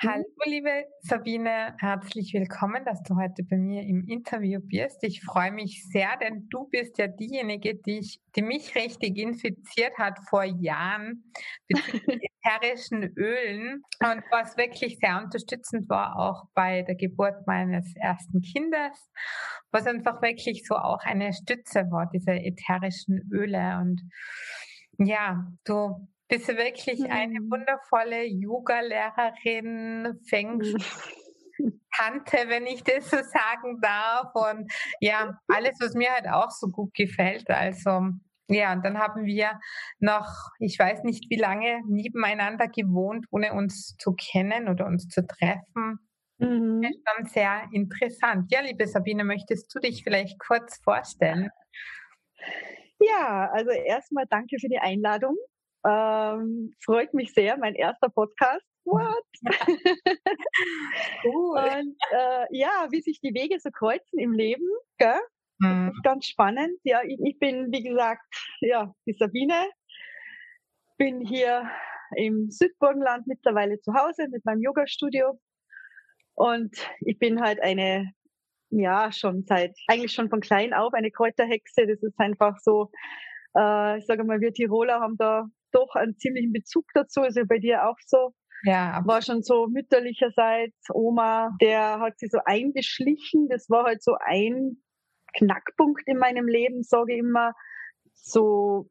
Hallo, liebe Sabine, herzlich willkommen, dass du heute bei mir im Interview bist. Ich freue mich sehr, denn du bist ja diejenige, die, ich, die mich richtig infiziert hat vor Jahren bezüglich ätherischen Ölen und was wirklich sehr unterstützend war, auch bei der Geburt meines ersten Kindes, was einfach wirklich so auch eine Stütze war, diese ätherischen Öle. Und ja, du bist du wirklich mhm. eine wundervolle Yoga-Lehrerin, Feng Tante, wenn ich das so sagen darf. Und ja, alles, was mir halt auch so gut gefällt. Also ja, und dann haben wir noch, ich weiß nicht wie lange, nebeneinander gewohnt, ohne uns zu kennen oder uns zu treffen. Mhm. Das ist schon sehr interessant. Ja, liebe Sabine, möchtest du dich vielleicht kurz vorstellen? Ja, also erstmal danke für die Einladung. Ähm, freut mich sehr, mein erster Podcast. What? cool. Und äh, ja, wie sich die Wege so kreuzen im Leben, gell? Mhm. ganz spannend. Ja, ich, ich, bin, wie gesagt, ja, die Sabine. Bin hier im Südburgenland mittlerweile zu Hause mit meinem Yoga-Studio. Und ich bin halt eine, ja, schon seit, eigentlich schon von klein auf eine Kräuterhexe. Das ist einfach so, äh, ich sage mal, wir Tiroler haben da doch einen ziemlichen Bezug dazu. Ist ja bei dir auch so. Ja. War schon so mütterlicherseits Oma, der hat sich so eingeschlichen. Das war halt so ein Knackpunkt in meinem Leben, sage ich immer. So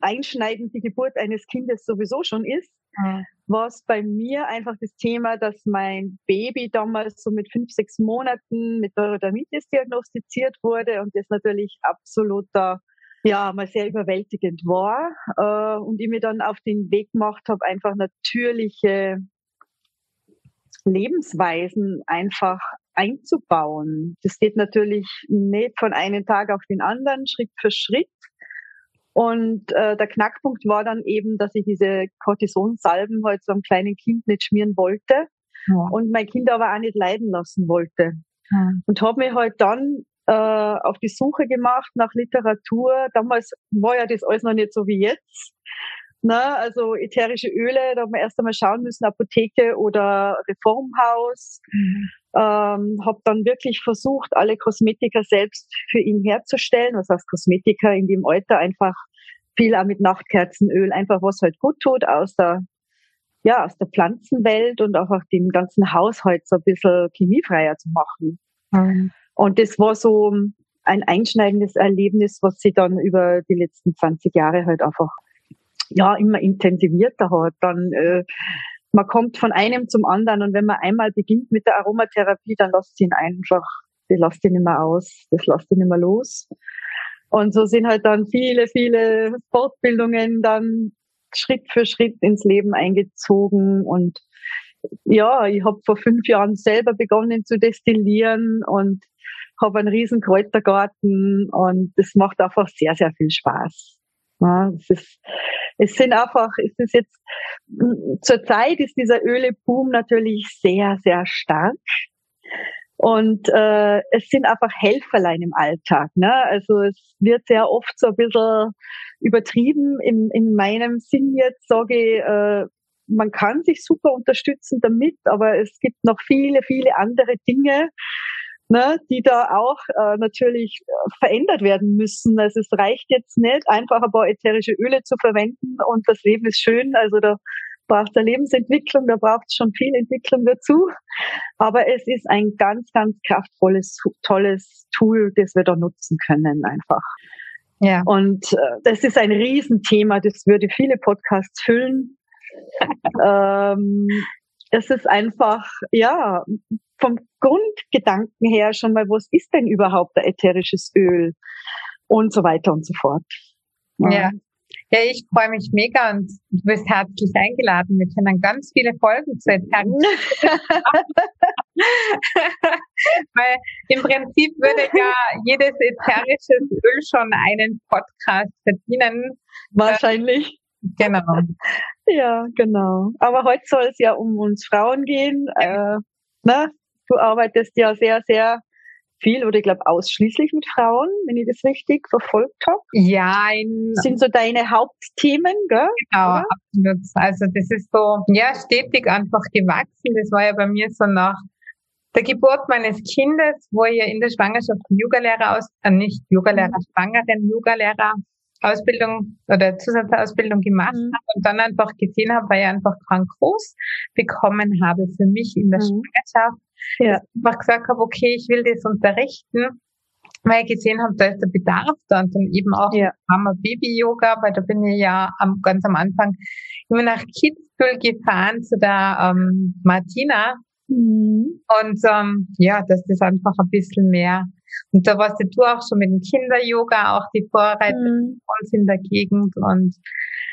einschneidend die Geburt eines Kindes sowieso schon ist. Mhm. Was bei mir einfach das Thema, dass mein Baby damals so mit fünf, sechs Monaten mit Neurodermitis diagnostiziert wurde und das natürlich absoluter ja mal sehr überwältigend war äh, und ich mir dann auf den Weg gemacht habe, einfach natürliche Lebensweisen einfach einzubauen. Das geht natürlich nicht von einem Tag auf den anderen, Schritt für Schritt. Und äh, der Knackpunkt war dann eben, dass ich diese Cortisonsalben halt so einem kleinen Kind nicht schmieren wollte ja. und mein Kind aber auch nicht leiden lassen wollte. Ja. Und habe mir halt dann äh, auf die Suche gemacht nach Literatur. Damals war ja das alles noch nicht so wie jetzt. Ne? Also ätherische Öle, da haben wir erst einmal schauen müssen, Apotheke oder Reformhaus. Mhm. Ähm, habe dann wirklich versucht, alle Kosmetika selbst für ihn herzustellen. Was heißt Kosmetika in dem Alter einfach viel auch mit Nachtkerzenöl, einfach was halt gut tut aus der ja, aus der Pflanzenwelt und auch, auch den ganzen Haushalt so ein bisschen chemiefreier zu machen. Mhm. Und das war so ein einschneidendes Erlebnis, was sie dann über die letzten 20 Jahre halt einfach ja immer intensivierter hat. Dann äh, man kommt von einem zum anderen und wenn man einmal beginnt mit der Aromatherapie, dann lasst ihn einfach, das lasst ihn mehr aus, das lasst ihn mehr los. Und so sind halt dann viele, viele Fortbildungen dann Schritt für Schritt ins Leben eingezogen und ja, ich habe vor fünf Jahren selber begonnen zu destillieren und habe einen riesen Kräutergarten und das macht einfach sehr, sehr viel Spaß. Ja, es, ist, es sind einfach, es ist jetzt, zur Zeit ist dieser Öleboom natürlich sehr, sehr stark. Und äh, es sind einfach Helferlein im Alltag. Ne? Also es wird sehr oft so ein bisschen übertrieben. In, in meinem Sinn jetzt sage ich, äh, man kann sich super unterstützen damit, aber es gibt noch viele, viele andere Dinge, ne, die da auch äh, natürlich äh, verändert werden müssen. Also es reicht jetzt nicht, einfach ein paar ätherische Öle zu verwenden und das Leben ist schön. Also da braucht der Lebensentwicklung, da braucht es schon viel Entwicklung dazu. Aber es ist ein ganz, ganz kraftvolles, tolles Tool, das wir da nutzen können einfach. Ja. Und äh, das ist ein Riesenthema, das würde viele Podcasts füllen. ähm, es ist einfach, ja, vom Grundgedanken her schon mal, was ist denn überhaupt ein ätherisches Öl und so weiter und so fort. Ja. ja. Ja, ich freue mich mega und du bist herzlich eingeladen. Wir können ganz viele Folgen zu ätherischen Weil im Prinzip würde ja jedes ätherische Öl schon einen Podcast verdienen. Wahrscheinlich. Genau. Ja, genau. Aber heute soll es ja um uns Frauen gehen. Äh, ne? Du arbeitest ja sehr, sehr viel oder ich glaube ausschließlich mit Frauen, wenn ich das richtig verfolgt habe. Ja, sind so deine Hauptthemen, gell? Genau, oder? absolut. Also das ist so, ja, stetig einfach gewachsen. Das war ja bei mir so nach der Geburt meines Kindes, wo ich ja in der Schwangerschaft Yogalehrer aus, äh, nicht Yogalehrer, mhm. Schwangeren Yogalehrer Ausbildung oder Zusatzausbildung gemacht mhm. habe und dann einfach gesehen habe, weil ich einfach krank groß bekommen habe für mich in der mhm. Schwangerschaft, ja. einfach gesagt habe, okay, ich will das unterrichten, weil ich gesehen habe, da ist der Bedarf da und dann eben auch ja. Mama-Baby-Yoga, weil da bin ich ja am, ganz am Anfang immer nach Kitzbühel gefahren zu der ähm, Martina, Mhm. Und ähm, ja, dass das einfach ein bisschen mehr. Und da warst du auch schon mit dem Kinder-Yoga, auch die Vorreiter mhm. uns in der Gegend. Und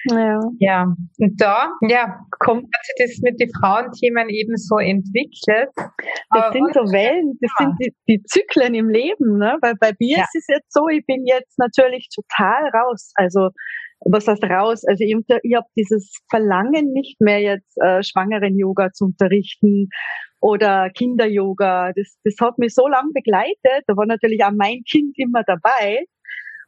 ja. ja, und da ja, kommt hat sich das mit den Frauenthemen eben so entwickelt. Das Aber sind so Wellen, das ja. sind die, die, Zyklen im Leben, ne? Weil bei mir ja. ist es jetzt so, ich bin jetzt natürlich total raus. Also was heißt raus? Also ich, ich habe dieses Verlangen nicht mehr jetzt äh, Schwangeren-Yoga zu unterrichten oder Kinder-Yoga. Das, das hat mich so lange begleitet. Da war natürlich auch mein Kind immer dabei.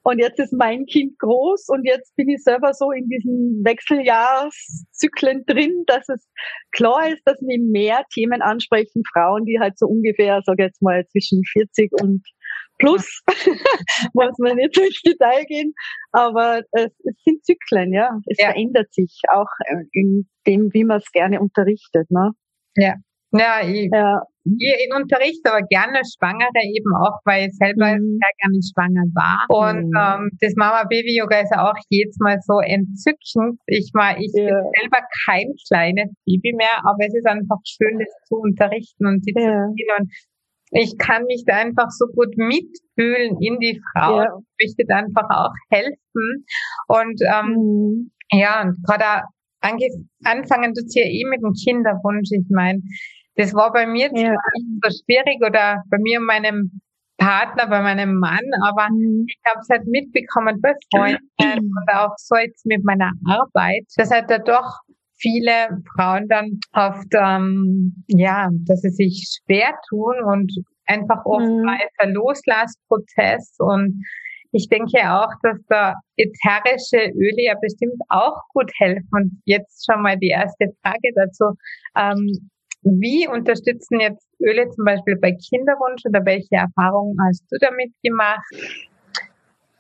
Und jetzt ist mein Kind groß und jetzt bin ich selber so in diesen Wechseljahrszyklen drin, dass es klar ist, dass mich mehr Themen ansprechen, Frauen, die halt so ungefähr, sag ich jetzt mal, zwischen 40 und plus, muss man nicht ins Detail gehen, aber es, es sind Zyklen, ja. Es ja. verändert sich auch in dem, wie man es gerne unterrichtet, ne? Ja. Ja, ich, ja. ich unterrichte aber gerne Schwangere eben auch, weil ich selber mhm. sehr gerne schwanger war. Und mhm. ähm, das Mama-Baby-Yoga ist ja auch jedes Mal so entzückend. Ich mal, ich ja. bin selber kein kleines Baby mehr, aber es ist einfach schön, das zu unterrichten und sie zu sehen. Und ich kann mich da einfach so gut mitfühlen in die Frau. Ja. Ich möchte da einfach auch helfen. Und ähm, mhm. ja, und gerade anfangen tut ja eh mit dem Kinderwunsch. Ich meine, das war bei mir ja. nicht so schwierig oder bei mir und meinem Partner, bei meinem Mann, aber mhm. ich habe es halt mitbekommen bei Freunden und auch so jetzt mit meiner Arbeit, dass halt da doch viele Frauen dann oft, ähm, ja, dass sie sich schwer tun und einfach oft mhm. ein Loslassprozess und ich denke auch, dass da ätherische Öle ja bestimmt auch gut helfen. Und jetzt schon mal die erste Frage dazu. Ähm, wie unterstützen jetzt Öle zum Beispiel bei Kinderwunsch oder welche Erfahrungen hast du damit gemacht?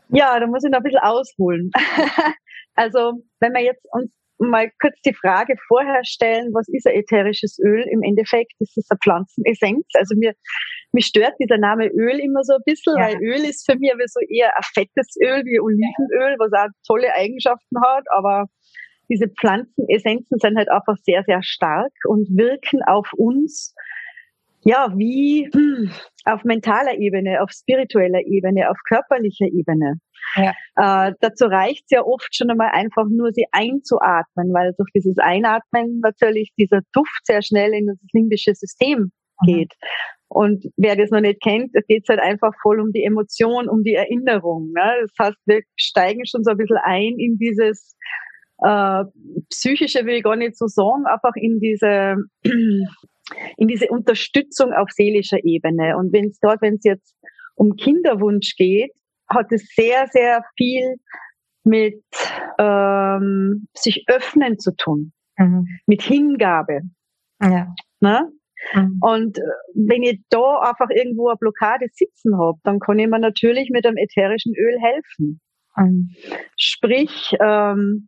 Ja, da muss ich noch ein bisschen ausholen. also, wenn wir jetzt uns mal kurz die Frage vorher stellen, was ist ein ätherisches Öl? Im Endeffekt ist es eine Pflanzenessenz. Also mir, mich stört dieser Name Öl immer so ein bisschen, ja. weil Öl ist für mich so eher ein fettes Öl wie Olivenöl, was auch tolle Eigenschaften hat, aber diese Pflanzenessenzen sind halt einfach sehr, sehr stark und wirken auf uns ja, wie hm, auf mentaler Ebene, auf spiritueller Ebene, auf körperlicher Ebene. Ja. Äh, dazu reicht es ja oft schon einmal einfach nur, sie einzuatmen, weil durch dieses Einatmen natürlich dieser Duft sehr schnell in das limbische System mhm. geht. Mhm. Und wer das noch nicht kennt, da geht es halt einfach voll um die Emotion, um die Erinnerung. Ne? Das heißt, wir steigen schon so ein bisschen ein in dieses äh, psychische will ich gar nicht so sagen, einfach in diese, in diese Unterstützung auf seelischer Ebene. Und wenn es dort, wenn es jetzt um Kinderwunsch geht, hat es sehr, sehr viel mit ähm, sich öffnen zu tun, mhm. mit Hingabe. Ja. Ne? Mhm. Und äh, wenn ich da einfach irgendwo eine Blockade sitzen habe, dann kann ich mir natürlich mit einem ätherischen Öl helfen. Mhm. Sprich, ähm,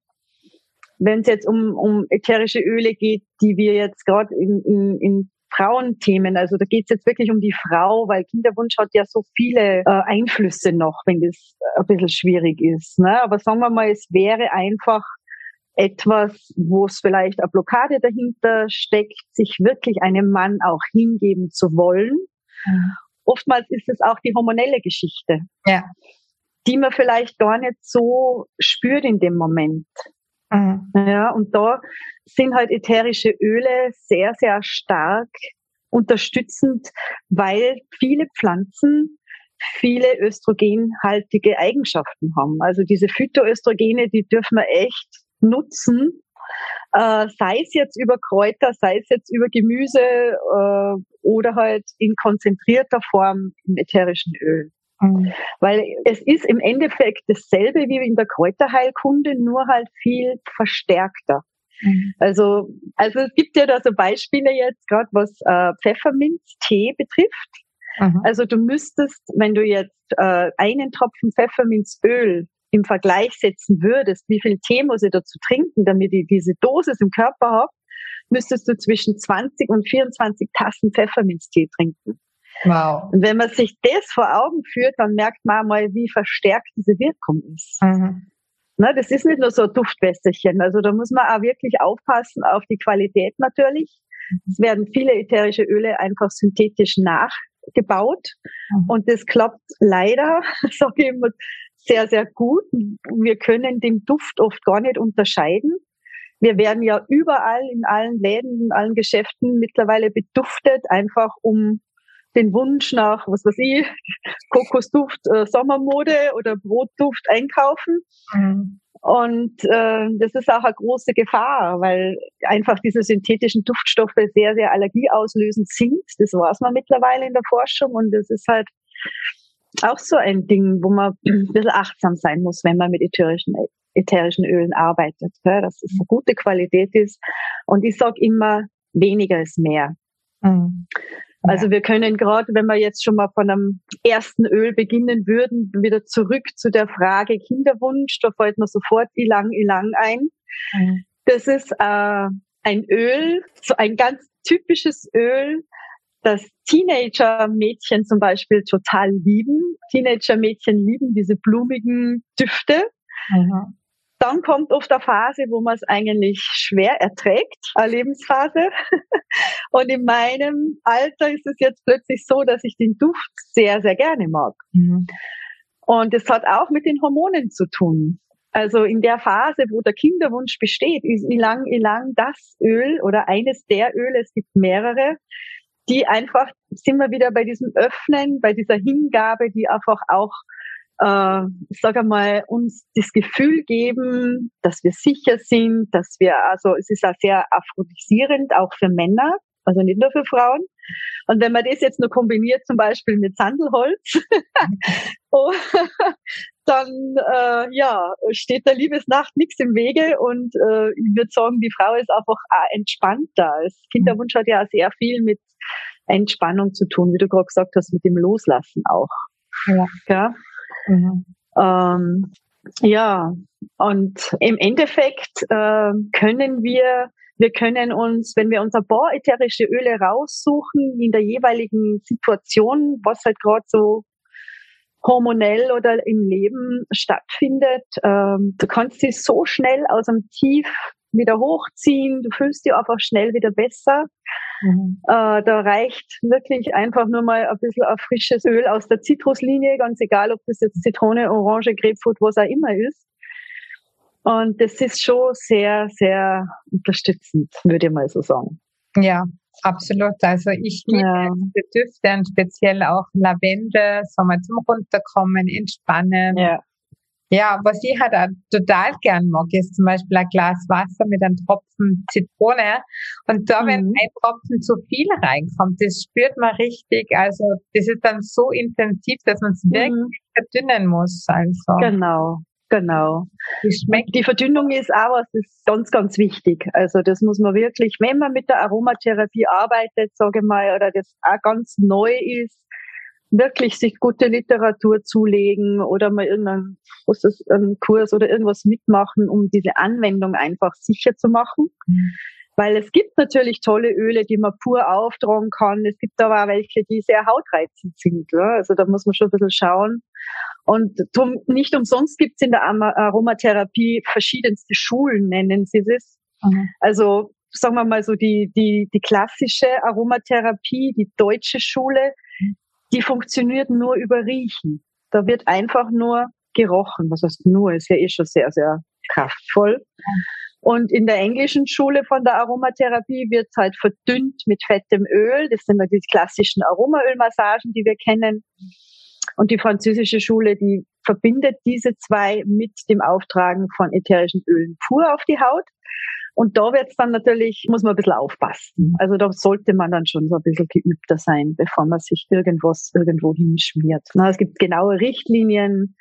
wenn es jetzt um, um ätherische Öle geht, die wir jetzt gerade in, in, in Frauenthemen, also da geht es jetzt wirklich um die Frau, weil Kinderwunsch hat ja so viele äh, Einflüsse noch, wenn das ein bisschen schwierig ist. Ne? Aber sagen wir mal, es wäre einfach etwas, wo es vielleicht eine Blockade dahinter steckt, sich wirklich einem Mann auch hingeben zu wollen. Mhm. Oftmals ist es auch die hormonelle Geschichte, ja. die man vielleicht gar nicht so spürt in dem Moment. Mhm. Ja, und da sind halt ätherische Öle sehr, sehr stark unterstützend, weil viele Pflanzen viele östrogenhaltige Eigenschaften haben. Also diese Phytoöstrogene, die dürfen wir echt nutzen, äh, sei es jetzt über Kräuter, sei es jetzt über Gemüse äh, oder halt in konzentrierter Form im ätherischen Öl. Mhm. Weil es ist im Endeffekt dasselbe wie in der Kräuterheilkunde, nur halt viel verstärkter. Mhm. Also, also es gibt ja da so Beispiele jetzt, gerade was äh, Pfefferminztee betrifft. Mhm. Also du müsstest, wenn du jetzt äh, einen Tropfen Pfefferminzöl im Vergleich setzen würdest, wie viel Tee muss ich dazu trinken, damit ich diese Dosis im Körper habe, müsstest du zwischen 20 und 24 Tassen Pfefferminztee trinken. Wow. Und wenn man sich das vor Augen führt, dann merkt man mal, wie verstärkt diese Wirkung ist. Mhm. Na, das ist nicht nur so ein Duftwässerchen. Also da muss man auch wirklich aufpassen auf die Qualität natürlich. Es werden viele ätherische Öle einfach synthetisch nachgebaut. Mhm. Und das klappt leider, sage ich immer, sehr, sehr gut. Wir können den Duft oft gar nicht unterscheiden. Wir werden ja überall in allen Läden, in allen Geschäften mittlerweile beduftet, einfach um den Wunsch nach, was weiß ich, Kokosduft, äh, Sommermode oder Brotduft einkaufen. Mhm. Und äh, das ist auch eine große Gefahr, weil einfach diese synthetischen Duftstoffe sehr, sehr allergieauslösend sind. Das weiß man mittlerweile in der Forschung und das ist halt auch so ein Ding, wo man ein bisschen achtsam sein muss, wenn man mit ätherischen, ätherischen Ölen arbeitet. Ja, dass es eine gute Qualität ist. Und ich sage immer, weniger ist mehr. Mhm. Also wir können gerade, wenn wir jetzt schon mal von einem ersten Öl beginnen würden, wieder zurück zu der Frage Kinderwunsch, da fällt mir sofort Ilang Ilang ein. Mhm. Das ist äh, ein Öl, so ein ganz typisches Öl, das Teenager-Mädchen zum Beispiel total lieben. Teenager-Mädchen lieben diese blumigen Düfte. Mhm. Dann kommt oft eine Phase, wo man es eigentlich schwer erträgt, eine Lebensphase. Und in meinem Alter ist es jetzt plötzlich so, dass ich den Duft sehr, sehr gerne mag. Mhm. Und es hat auch mit den Hormonen zu tun. Also in der Phase, wo der Kinderwunsch besteht, ist Ilang Ilang das Öl oder eines der Öle, es gibt mehrere, die einfach, sind wir wieder bei diesem Öffnen, bei dieser Hingabe, die einfach auch, äh, ich sage mal, uns das Gefühl geben, dass wir sicher sind, dass wir, also es ist auch sehr aphrodisierend, auch für Männer, also nicht nur für Frauen. Und wenn man das jetzt nur kombiniert, zum Beispiel mit Sandelholz, oh, dann äh, ja steht der Liebesnacht nichts im Wege und äh, ich würde sagen, die Frau ist einfach auch entspannter. Das Kinderwunsch hat ja auch sehr viel mit Entspannung zu tun, wie du gerade gesagt hast, mit dem Loslassen auch. Ja. ja? Mhm. Ähm, ja, und im Endeffekt äh, können wir wir können uns, wenn wir unser paar ätherische Öle raussuchen, in der jeweiligen Situation, was halt gerade so hormonell oder im Leben stattfindet, ähm, du kannst sie so schnell aus dem Tief wieder hochziehen, du fühlst dich einfach schnell wieder besser. Mhm. Äh, da reicht wirklich einfach nur mal ein bisschen ein frisches Öl aus der Zitruslinie, ganz egal, ob das jetzt Zitrone, Orange, Grapefruit, was auch immer ist. Und das ist schon sehr, sehr unterstützend, würde ich mal so sagen. Ja, absolut. Also ich liebe ja. Düfte und speziell auch Lavendel, so mal zum Runterkommen, Entspannen. Ja. Ja, was ich halt auch total gern mag, ist zum Beispiel ein Glas Wasser mit einem Tropfen Zitrone. Und da, mhm. wenn ein Tropfen zu viel reinkommt, das spürt man richtig. Also, das ist dann so intensiv, dass man es mhm. wirklich verdünnen muss. Also. Genau. Genau. Die Verdünnung ist auch was, das ist ganz, ganz wichtig. Also das muss man wirklich, wenn man mit der Aromatherapie arbeitet, sage ich mal, oder das auch ganz neu ist, wirklich sich gute Literatur zulegen oder mal irgendeinen einen Kurs oder irgendwas mitmachen, um diese Anwendung einfach sicher zu machen. Mhm. Weil es gibt natürlich tolle Öle, die man pur auftragen kann. Es gibt aber auch welche, die sehr hautreizend sind. Ja? Also da muss man schon ein bisschen schauen. Und nicht umsonst gibt es in der Aromatherapie verschiedenste Schulen, nennen sie es. Mhm. Also sagen wir mal so die, die, die klassische Aromatherapie, die deutsche Schule, die funktioniert nur über Riechen. Da wird einfach nur gerochen. Was heißt nur? Ist ja eh schon sehr, sehr kraftvoll. Und in der englischen Schule von der Aromatherapie wird halt verdünnt mit fettem Öl. Das sind die klassischen Aromaölmassagen, die wir kennen. Und die französische Schule, die verbindet diese zwei mit dem Auftragen von ätherischen Ölen pur auf die Haut. Und da wird es dann natürlich, muss man ein bisschen aufpassen. Also da sollte man dann schon so ein bisschen geübter sein, bevor man sich irgendwas irgendwo hinschmiert. Na, es gibt genaue Richtlinien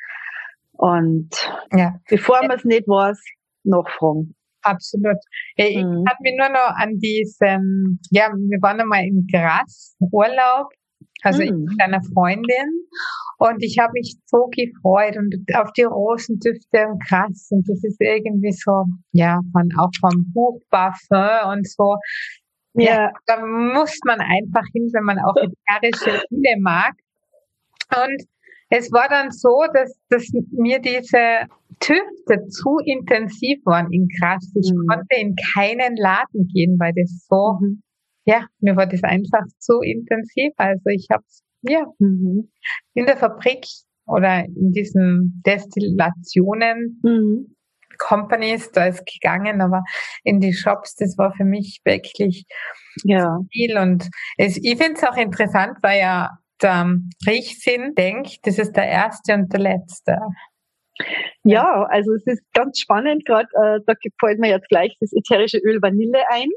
und ja. bevor man es nicht weiß, nachfragen. Absolut. Ja, ich mhm. kann mich nur noch an diesen, ja, wir waren einmal in Gras, Urlaub, also ich mit einer Freundin und ich habe mich so gefreut und auf die Rosendüfte und krass und das ist irgendwie so, ja, von, auch vom Buch Parfum und so. Ja. ja, da muss man einfach hin, wenn man auch ätherische Öle mag. Und es war dann so, dass, dass mir diese Tüfte zu intensiv waren in Gras. Ich mhm. konnte in keinen Laden gehen, weil das so, mhm. Ja, mir war das einfach zu intensiv. Also ich habe ja mhm. in der Fabrik oder in diesen Destillationen mhm. Companies, da ist gegangen, aber in die Shops, das war für mich wirklich ja. viel. Und es, ich finde es auch interessant, weil ja der Riechsinn denkt, das ist der erste und der letzte. Ja, also es ist ganz spannend, gerade äh, da gefällt mir jetzt gleich das ätherische Öl Vanille ein.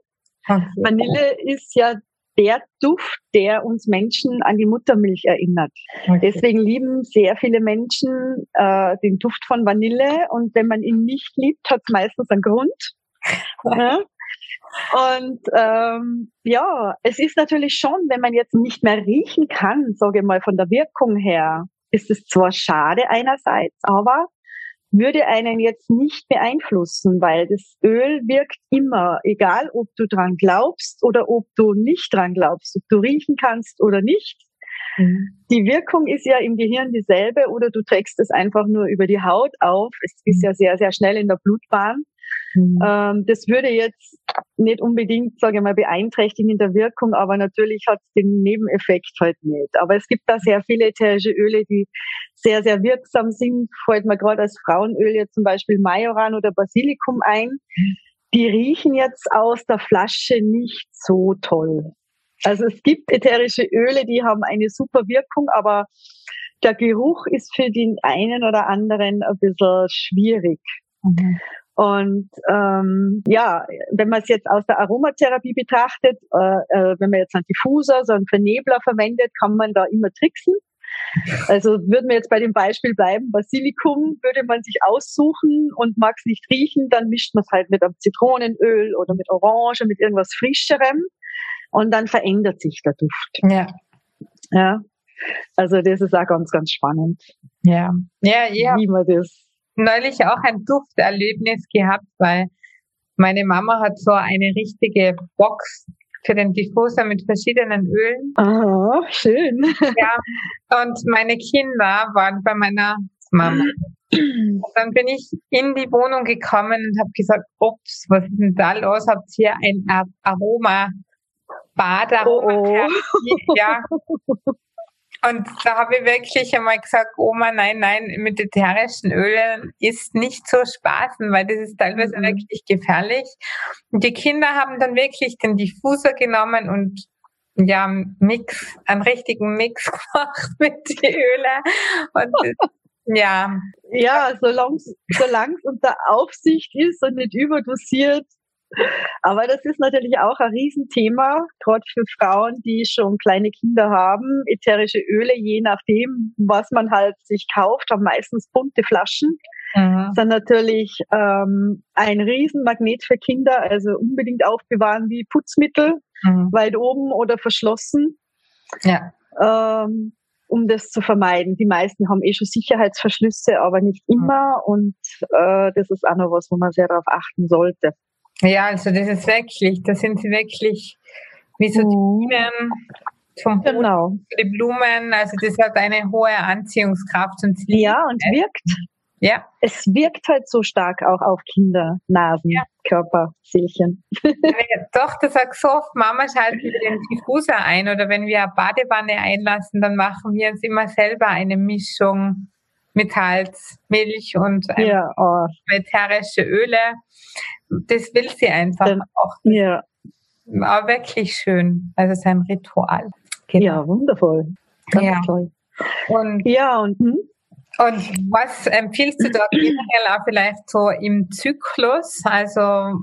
Vanille ist ja der Duft, der uns Menschen an die Muttermilch erinnert. Okay. Deswegen lieben sehr viele Menschen äh, den Duft von Vanille und wenn man ihn nicht liebt, hat es meistens einen Grund. ja. Und ähm, ja, es ist natürlich schon, wenn man jetzt nicht mehr riechen kann, sage ich mal von der Wirkung her, ist es zwar schade einerseits, aber würde einen jetzt nicht beeinflussen, weil das Öl wirkt immer, egal ob du dran glaubst oder ob du nicht dran glaubst, ob du riechen kannst oder nicht. Mhm. Die Wirkung ist ja im Gehirn dieselbe oder du trägst es einfach nur über die Haut auf. Es ist ja sehr, sehr schnell in der Blutbahn. Mhm. Ähm, das würde jetzt nicht unbedingt, sage ich mal, beeinträchtigen in der Wirkung, aber natürlich hat es den Nebeneffekt halt nicht. Aber es gibt da sehr viele ätherische Öle, die sehr, sehr wirksam sind. Fällt mir gerade als Frauenöl jetzt zum Beispiel Majoran oder Basilikum ein. Die riechen jetzt aus der Flasche nicht so toll. Also es gibt ätherische Öle, die haben eine super Wirkung, aber der Geruch ist für den einen oder anderen ein bisschen schwierig. Mhm. Und ähm, ja, wenn man es jetzt aus der Aromatherapie betrachtet, äh, äh, wenn man jetzt einen Diffuser, so einen Vernebler verwendet, kann man da immer tricksen. Also würden wir jetzt bei dem Beispiel bleiben, Basilikum würde man sich aussuchen und mag es nicht riechen, dann mischt man es halt mit einem Zitronenöl oder mit Orange, mit irgendwas Frischerem und dann verändert sich der Duft. Ja. Ja. Also das ist auch ganz, ganz spannend. Ja. Ja, ja. Wie man das neulich auch ein Dufterlebnis gehabt, weil meine Mama hat so eine richtige Box für den Diffuser mit verschiedenen Ölen. Ah, schön. Ja, und meine Kinder waren bei meiner Mama. Und dann bin ich in die Wohnung gekommen und habe gesagt, ups, was ist denn da los? Habt ihr ein Aroma Bad, Aroma oh, oh. ja. Und da habe ich wirklich einmal gesagt, Oma, nein, nein, mit ätherischen Ölen ist nicht so spaßen, weil das ist teilweise mhm. wirklich gefährlich. Und die Kinder haben dann wirklich den Diffuser genommen und ja, Mix, einen richtigen Mix gemacht mit den Ölen. Und ja. Ja, solange es unter Aufsicht ist und nicht überdosiert, aber das ist natürlich auch ein Riesenthema, gerade für Frauen, die schon kleine Kinder haben. Ätherische Öle, je nachdem, was man halt sich kauft, haben meistens bunte Flaschen. Mhm. Sind natürlich ähm, ein Riesenmagnet für Kinder, also unbedingt aufbewahren wie Putzmittel, mhm. weit oben oder verschlossen. Ja. Ähm, um das zu vermeiden. Die meisten haben eh schon Sicherheitsverschlüsse, aber nicht mhm. immer. Und äh, das ist auch noch was, wo man sehr darauf achten sollte. Ja, also das ist wirklich, da sind sie wirklich wie so die Bienen vom Boden genau. die Blumen. Also das hat eine hohe Anziehungskraft und ja und wirkt. Ja. Es wirkt halt so stark auch auf Kinder, Nasen, ja. Körper, Seelchen. Doch, das sagt so oft, Mama schalten wir den Diffuser ein oder wenn wir eine Badewanne einlassen, dann machen wir uns immer selber eine Mischung mit Milch und ja, oh. ätherische Öle. Das will sie einfach Dann, auch. Ja. Aber wirklich schön. Also es ist ein Ritual. Genau. Ja, wundervoll. Ganz ja. toll. Und, ja, und, hm? und was empfiehlst du da generell auch vielleicht so im Zyklus? Also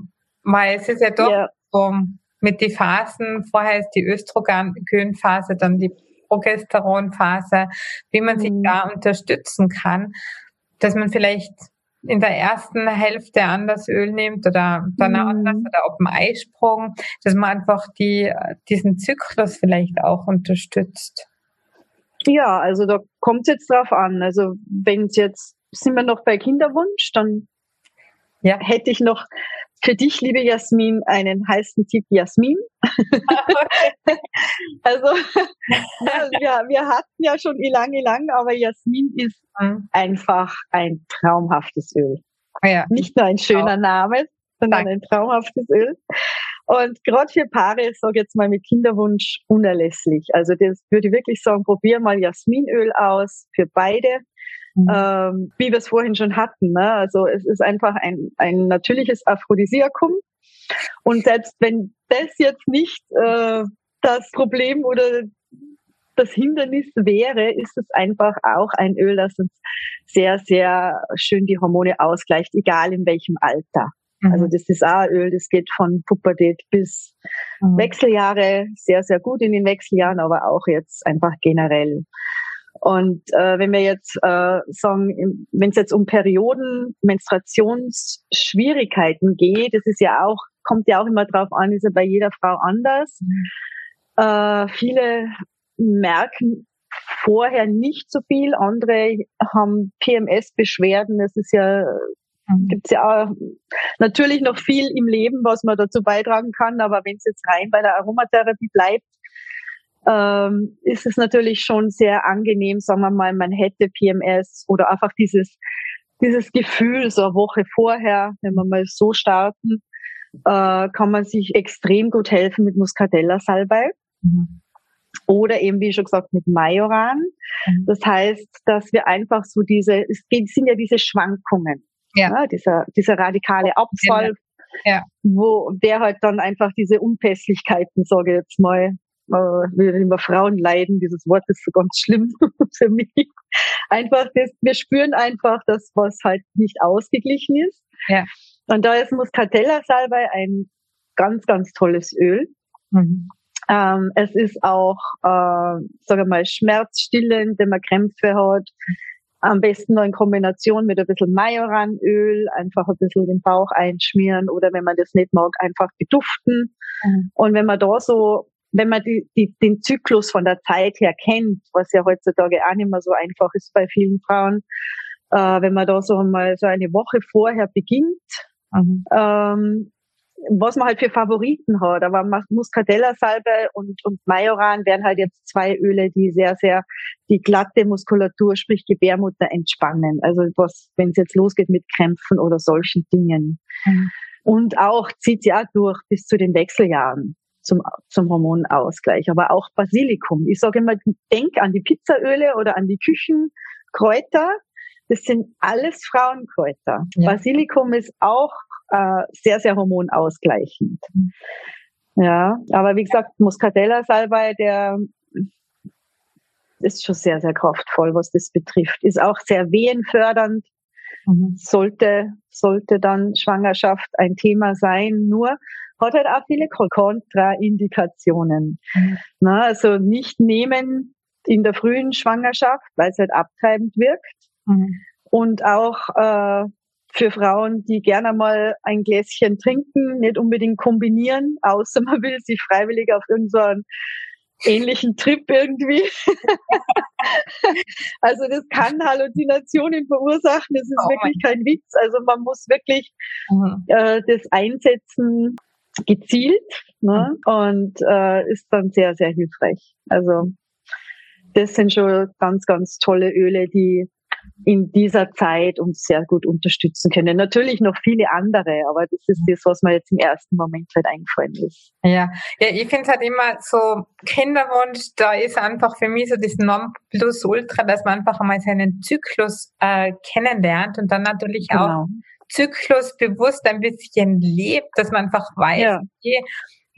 weil es ist ja doch ja. so mit den Phasen, vorher ist die Östrogenphase, dann die Progesteronphase, wie man mhm. sich da unterstützen kann, dass man vielleicht in der ersten Hälfte anders Öl nimmt oder danach mhm. anders oder auf dem Eisprung, dass man einfach die, diesen Zyklus vielleicht auch unterstützt. Ja, also da kommt es jetzt drauf an. Also wenn es jetzt, sind wir noch bei Kinderwunsch, dann ja. hätte ich noch für dich, liebe Jasmin, einen heißen Tipp Jasmin. also ja, wir, hatten ja schon Ilang Ilang, aber Jasmin ist mhm. einfach ein traumhaftes Öl. Ja. Nicht nur ein schöner Name, sondern Danke. ein traumhaftes Öl. Und gerade für Paare, ich sage jetzt mal mit Kinderwunsch, unerlässlich. Also das würde ich wirklich sagen, probier mal Jasminöl aus für beide. Mhm. Ähm, wie wir es vorhin schon hatten. Ne? Also es ist einfach ein, ein natürliches Aphrodisiakum. Und selbst wenn das jetzt nicht äh, das Problem oder das Hindernis wäre, ist es einfach auch ein Öl, das uns sehr, sehr schön die Hormone ausgleicht, egal in welchem Alter. Mhm. Also das ist auch Öl, das geht von Pubertät bis mhm. Wechseljahre, sehr, sehr gut in den Wechseljahren, aber auch jetzt einfach generell. Und äh, wenn wir jetzt äh, sagen, wenn es jetzt um Perioden, Menstruationsschwierigkeiten geht, das ist ja auch, kommt ja auch immer drauf an, ist ja bei jeder Frau anders. Mhm. Äh, viele merken vorher nicht so viel, andere haben PMS-Beschwerden. Das ist ja mhm. gibt's ja auch natürlich noch viel im Leben, was man dazu beitragen kann, aber wenn es jetzt rein bei der Aromatherapie bleibt, ähm, ist es natürlich schon sehr angenehm, sagen wir mal, man hätte PMS oder einfach dieses, dieses Gefühl so eine Woche vorher, wenn wir mal so starten, äh, kann man sich extrem gut helfen mit Muscatella-Salbei. Mhm. Oder eben, wie schon gesagt, mit Majoran. Mhm. Das heißt, dass wir einfach so diese, es sind ja diese Schwankungen. Ja. ja dieser, dieser radikale Abfall, ja. wo der halt dann einfach diese Unpässlichkeiten, sage ich jetzt mal, wir immer Frauen leiden, dieses Wort ist so ganz schlimm für mich. Einfach, das, wir spüren einfach, dass was halt nicht ausgeglichen ist. Ja. Und da ist Muscatella-Salbei ein ganz, ganz tolles Öl. Mhm. Ähm, es ist auch, äh, sage mal, schmerzstillend, wenn man Krämpfe hat. Am besten noch in Kombination mit ein bisschen Majoranöl, einfach ein bisschen den Bauch einschmieren oder wenn man das nicht mag, einfach beduften. Mhm. Und wenn man da so wenn man die, die, den Zyklus von der Zeit her kennt, was ja heutzutage auch nicht mehr so einfach ist bei vielen Frauen, äh, wenn man da so mal so eine Woche vorher beginnt, mhm. ähm, was man halt für Favoriten hat. Aber Muscatella-Salbe und, und Majoran wären halt jetzt zwei Öle, die sehr, sehr die glatte Muskulatur, sprich Gebärmutter entspannen. Also was, wenn es jetzt losgeht mit Krämpfen oder solchen Dingen. Mhm. Und auch zieht sie auch durch bis zu den Wechseljahren zum, zum Hormonausgleich. Aber auch Basilikum. Ich sage immer, denk an die Pizzaöle oder an die Küchenkräuter. Das sind alles Frauenkräuter. Ja. Basilikum ist auch äh, sehr, sehr hormonausgleichend. Mhm. Ja, aber wie gesagt, Muscatella-Salbei, der ist schon sehr, sehr kraftvoll, was das betrifft. Ist auch sehr wehenfördernd. Mhm. Sollte, sollte dann Schwangerschaft ein Thema sein. Nur hat halt auch viele Kontraindikationen. Mhm. Na, also nicht nehmen in der frühen Schwangerschaft, weil es halt abtreibend wirkt. Mhm. Und auch äh, für Frauen, die gerne mal ein Gläschen trinken, nicht unbedingt kombinieren, außer man will sich freiwillig auf irgendeinen so ähnlichen Trip irgendwie. also das kann Halluzinationen verursachen, das ist oh wirklich kein Witz. Also man muss wirklich mhm. äh, das einsetzen, gezielt ne? Mhm. und äh, ist dann sehr, sehr hilfreich. Also das sind schon ganz, ganz tolle Öle, die in dieser Zeit uns sehr gut unterstützen können. Natürlich noch viele andere, aber das ist das, was mir jetzt im ersten Moment halt eingefallen ist. Ja, ja ich finde es halt immer so, Kinderwunsch, da ist einfach für mich so das Nonplusultra, dass man einfach einmal seinen Zyklus äh, kennenlernt und dann natürlich genau. Zyklus bewusst ein bisschen lebt, dass man einfach weiß, ja. okay,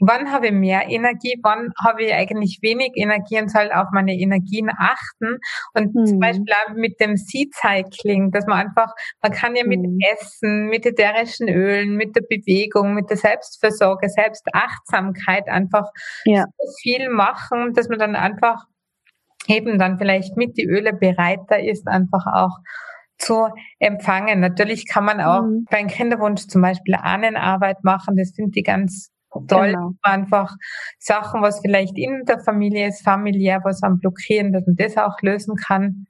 wann habe ich mehr Energie, wann habe ich eigentlich wenig Energie und soll auf meine Energien achten. Und mhm. zum Beispiel auch mit dem Seed-Cycling, dass man einfach, man kann ja mit mhm. Essen, mit ätherischen Ölen, mit der Bewegung, mit der Selbstversorge, Selbstachtsamkeit einfach ja. so viel machen, dass man dann einfach eben dann vielleicht mit die Öle bereiter ist, einfach auch zu empfangen. Natürlich kann man auch mhm. beim Kinderwunsch zum Beispiel Ahnenarbeit machen. Das finde ich ganz toll. Genau. Einfach Sachen, was vielleicht in der Familie ist, familiär, was am blockieren, dass man das auch lösen kann.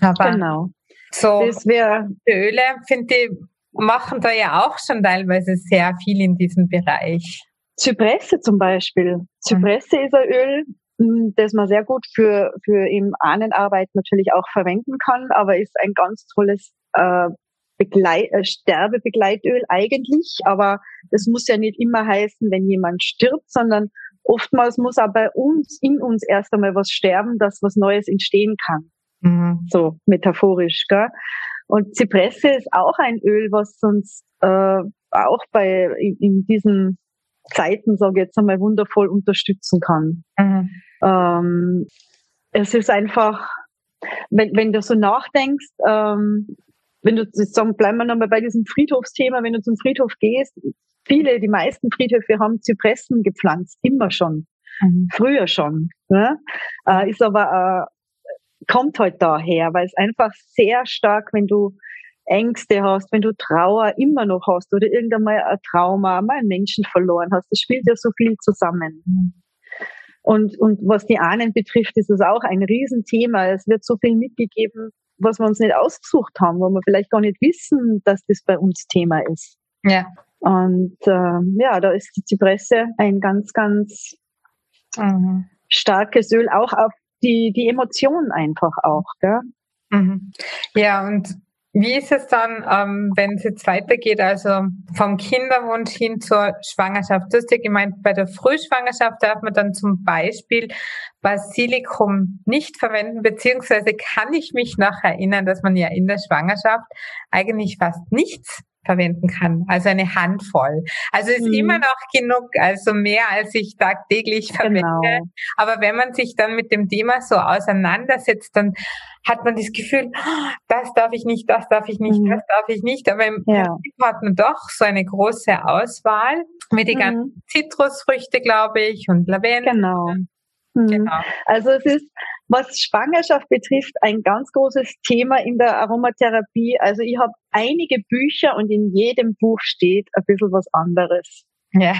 Aber genau. so das wär, Öle, finde ich, machen da ja auch schon teilweise sehr viel in diesem Bereich. Zypresse zum Beispiel. Zypresse mhm. ist ein Öl, das man sehr gut für, für im Ahnenarbeit natürlich auch verwenden kann, aber ist ein ganz tolles äh, Begleit, äh, Sterbebegleitöl eigentlich. Aber das muss ja nicht immer heißen, wenn jemand stirbt, sondern oftmals muss auch bei uns, in uns erst einmal was sterben, dass was Neues entstehen kann. Mhm. So metaphorisch. Gell? Und Zypresse ist auch ein Öl, was uns äh, auch bei in, in diesen Zeiten, sage ich jetzt einmal, wundervoll unterstützen kann. Mhm. Ähm, es ist einfach, wenn, wenn du so nachdenkst, ähm, wenn du sagen, bleiben wir nochmal bei diesem Friedhofsthema, wenn du zum Friedhof gehst, viele, die meisten Friedhöfe haben Zypressen gepflanzt, immer schon. Mhm. Früher schon. Ne? Äh, ist aber, äh, kommt halt daher, weil es einfach sehr stark, wenn du Ängste hast, wenn du Trauer immer noch hast oder irgendwann mal ein Trauma, mal einen Menschen verloren hast, das spielt ja so viel zusammen. Mhm. Und, und was die Ahnen betrifft, ist es auch ein Riesenthema. Es wird so viel mitgegeben, was wir uns nicht ausgesucht haben, wo wir vielleicht gar nicht wissen, dass das bei uns Thema ist. Ja. Und äh, ja, da ist die Zypresse ein ganz, ganz mhm. starkes Öl, auch auf die, die Emotionen einfach auch. Gell? Mhm. Ja, und wie ist es dann, ähm, wenn es jetzt weitergeht, also vom Kinderwunsch hin zur Schwangerschaft? Du hast ja gemeint, bei der Frühschwangerschaft darf man dann zum Beispiel Basilikum nicht verwenden, beziehungsweise kann ich mich noch erinnern, dass man ja in der Schwangerschaft eigentlich fast nichts verwenden kann. Also eine Handvoll. Also ist mhm. immer noch genug, also mehr als ich tagtäglich verwende. Genau. Aber wenn man sich dann mit dem Thema so auseinandersetzt, dann hat man das Gefühl, das darf ich nicht, das darf ich nicht, mhm. das darf ich nicht. Aber im ja. Prinzip hat man doch so eine große Auswahl mit den mhm. ganzen Zitrusfrüchte, glaube ich, und Lavendel. Genau. Mhm. Genau. Also es ist, was Schwangerschaft betrifft, ein ganz großes Thema in der Aromatherapie. Also ich habe einige Bücher und in jedem Buch steht ein bisschen was anderes. Ja.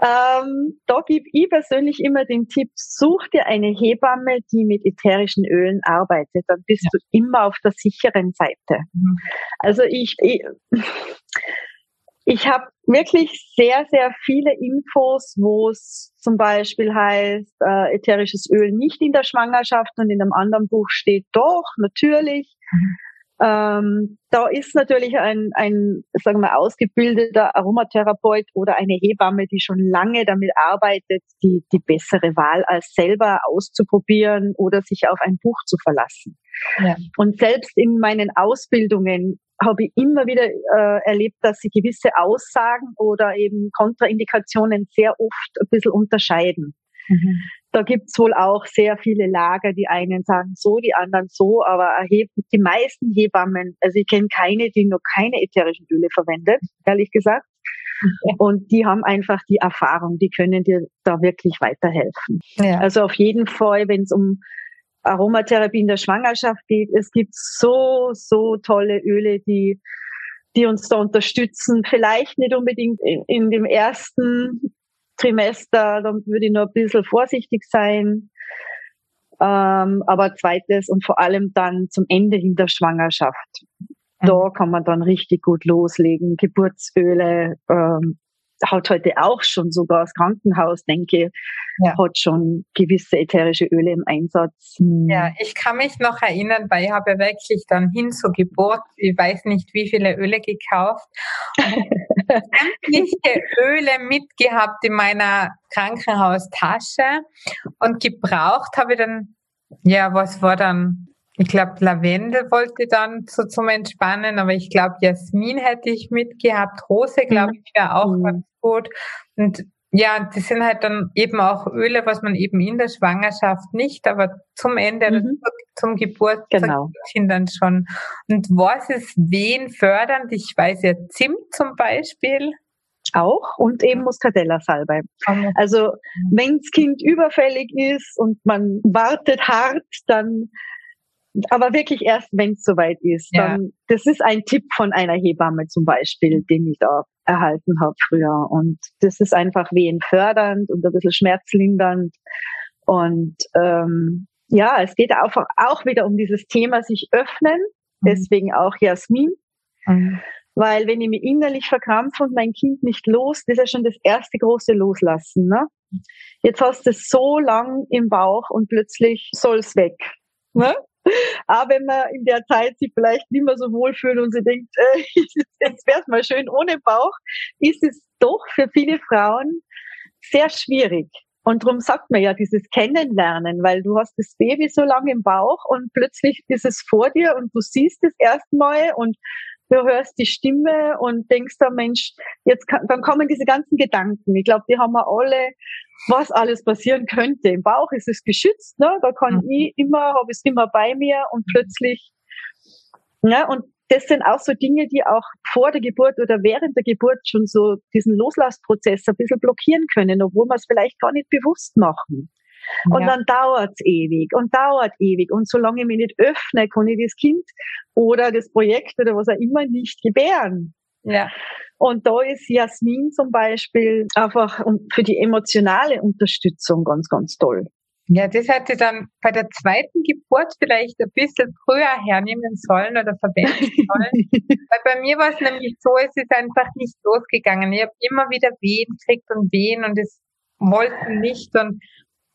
Ähm, da gebe ich persönlich immer den Tipp, such dir eine Hebamme, die mit ätherischen Ölen arbeitet. Dann bist ja. du immer auf der sicheren Seite. Mhm. Also ich, ich ich habe wirklich sehr, sehr viele Infos, wo es zum Beispiel heißt, äh, ätherisches Öl nicht in der Schwangerschaft und in einem anderen Buch steht doch, natürlich. Mhm. Ähm, da ist natürlich ein, ein, sagen wir, ausgebildeter Aromatherapeut oder eine Hebamme, die schon lange damit arbeitet, die, die bessere Wahl als selber auszuprobieren oder sich auf ein Buch zu verlassen. Ja. Und selbst in meinen Ausbildungen habe ich immer wieder äh, erlebt, dass sie gewisse Aussagen oder eben Kontraindikationen sehr oft ein bisschen unterscheiden. Mhm. Da gibt's wohl auch sehr viele Lager, die einen sagen so, die anderen so, aber die meisten Hebammen, also ich kenne keine, die noch keine ätherischen Öle verwendet, ehrlich gesagt. Und die haben einfach die Erfahrung, die können dir da wirklich weiterhelfen. Ja. Also auf jeden Fall, wenn es um Aromatherapie in der Schwangerschaft geht. Es gibt so, so tolle Öle, die, die uns da unterstützen. Vielleicht nicht unbedingt in, in dem ersten Trimester, da würde ich noch ein bisschen vorsichtig sein. Ähm, aber zweites und vor allem dann zum Ende in der Schwangerschaft. Da mhm. kann man dann richtig gut loslegen. Geburtsöle, ähm, hat heute auch schon sogar das Krankenhaus, denke ja. hat schon gewisse ätherische Öle im Einsatz. Hm. Ja, ich kann mich noch erinnern, weil ich habe wirklich dann hin zur Geburt, ich weiß nicht wie viele Öle gekauft, sämtliche Öle mitgehabt in meiner Krankenhaustasche und gebraucht habe ich dann, ja, was war dann ich glaube, Lavendel wollte dann so zum Entspannen, aber ich glaube, Jasmin hätte ich mitgehabt. Rose, glaube ich, wäre auch mhm. ganz gut. Und ja, das sind halt dann eben auch Öle, was man eben in der Schwangerschaft nicht, aber zum Ende, mhm. zum Geburtstag genau. Kindern schon. Und was ist wen fördernd? Ich weiß ja Zimt zum Beispiel. Auch und eben Muscatella-Salbei. Also wenn das Kind überfällig ist und man wartet hart, dann aber wirklich erst, wenn es soweit ist. Ja. Dann, das ist ein Tipp von einer Hebamme zum Beispiel, den ich da erhalten habe früher. Und das ist einfach wehenfördernd und ein bisschen schmerzlindernd. Und ähm, ja, es geht auch, auch wieder um dieses Thema sich öffnen. Mhm. Deswegen auch Jasmin. Mhm. Weil wenn ich mich innerlich verkrampfe und mein Kind nicht los, das ist ja schon das erste große Loslassen. Ne? Jetzt hast du es so lang im Bauch und plötzlich soll es weg. Ne? Aber wenn man in der Zeit sich vielleicht nicht mehr so wohlfühlt und sie denkt, äh, jetzt wäre es mal schön ohne Bauch, ist es doch für viele Frauen sehr schwierig. Und darum sagt man ja dieses Kennenlernen, weil du hast das Baby so lange im Bauch und plötzlich ist es vor dir und du siehst es erstmal und du hörst die Stimme und denkst da, Mensch, jetzt kann, dann kommen diese ganzen Gedanken. Ich glaube, die haben wir alle, was alles passieren könnte. Im Bauch ist es geschützt, ne? Da kann mhm. ich immer, habe es immer bei mir und plötzlich, ne? Und das sind auch so Dinge, die auch vor der Geburt oder während der Geburt schon so diesen Loslassprozess ein bisschen blockieren können, obwohl wir es vielleicht gar nicht bewusst machen. Und ja. dann dauert's ewig und dauert ewig. Und solange ich mich nicht öffne, kann ich das Kind oder das Projekt oder was auch immer nicht gebären. Ja. Und da ist Jasmin zum Beispiel einfach für die emotionale Unterstützung ganz, ganz toll. Ja, das hätte dann bei der zweiten Geburt vielleicht ein bisschen früher hernehmen sollen oder verwenden sollen. Weil bei mir war es nämlich so, es ist einfach nicht losgegangen. Ich habe immer wieder Wehen gekriegt und Wehen und es wollten nicht. Und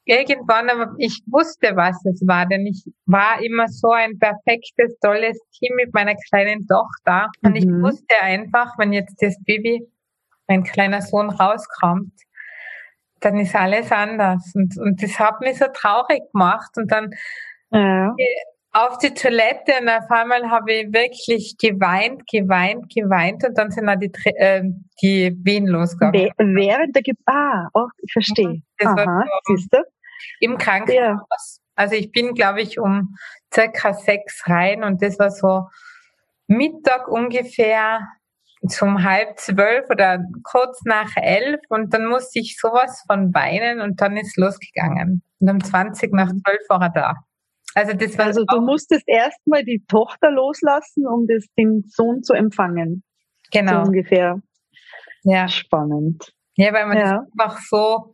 irgendwann, aber ich wusste, was es war, denn ich war immer so ein perfektes, tolles Team mit meiner kleinen Tochter. Und mhm. ich wusste einfach, wenn jetzt das Baby, mein kleiner Sohn rauskommt, dann ist alles anders. Und, und das hat mich so traurig gemacht. Und dann ja. Auf die Toilette und auf einmal habe ich wirklich geweint, geweint, geweint und dann sind auch die, äh, die Wehen losgegangen. Während der Geburt, ah, oh, ich verstehe. Das Aha, so siehst du? Im Krankenhaus. Ja. Also ich bin, glaube ich, um circa sechs rein und das war so Mittag ungefähr zum halb zwölf oder kurz nach elf und dann musste ich sowas von weinen und dann ist losgegangen. Und um 20 nach mhm. zwölf war er da. Also das war Also du musstest erstmal die Tochter loslassen, um das, den Sohn zu empfangen. Genau. So ungefähr. Ja. Spannend. Ja, weil man ja. das einfach so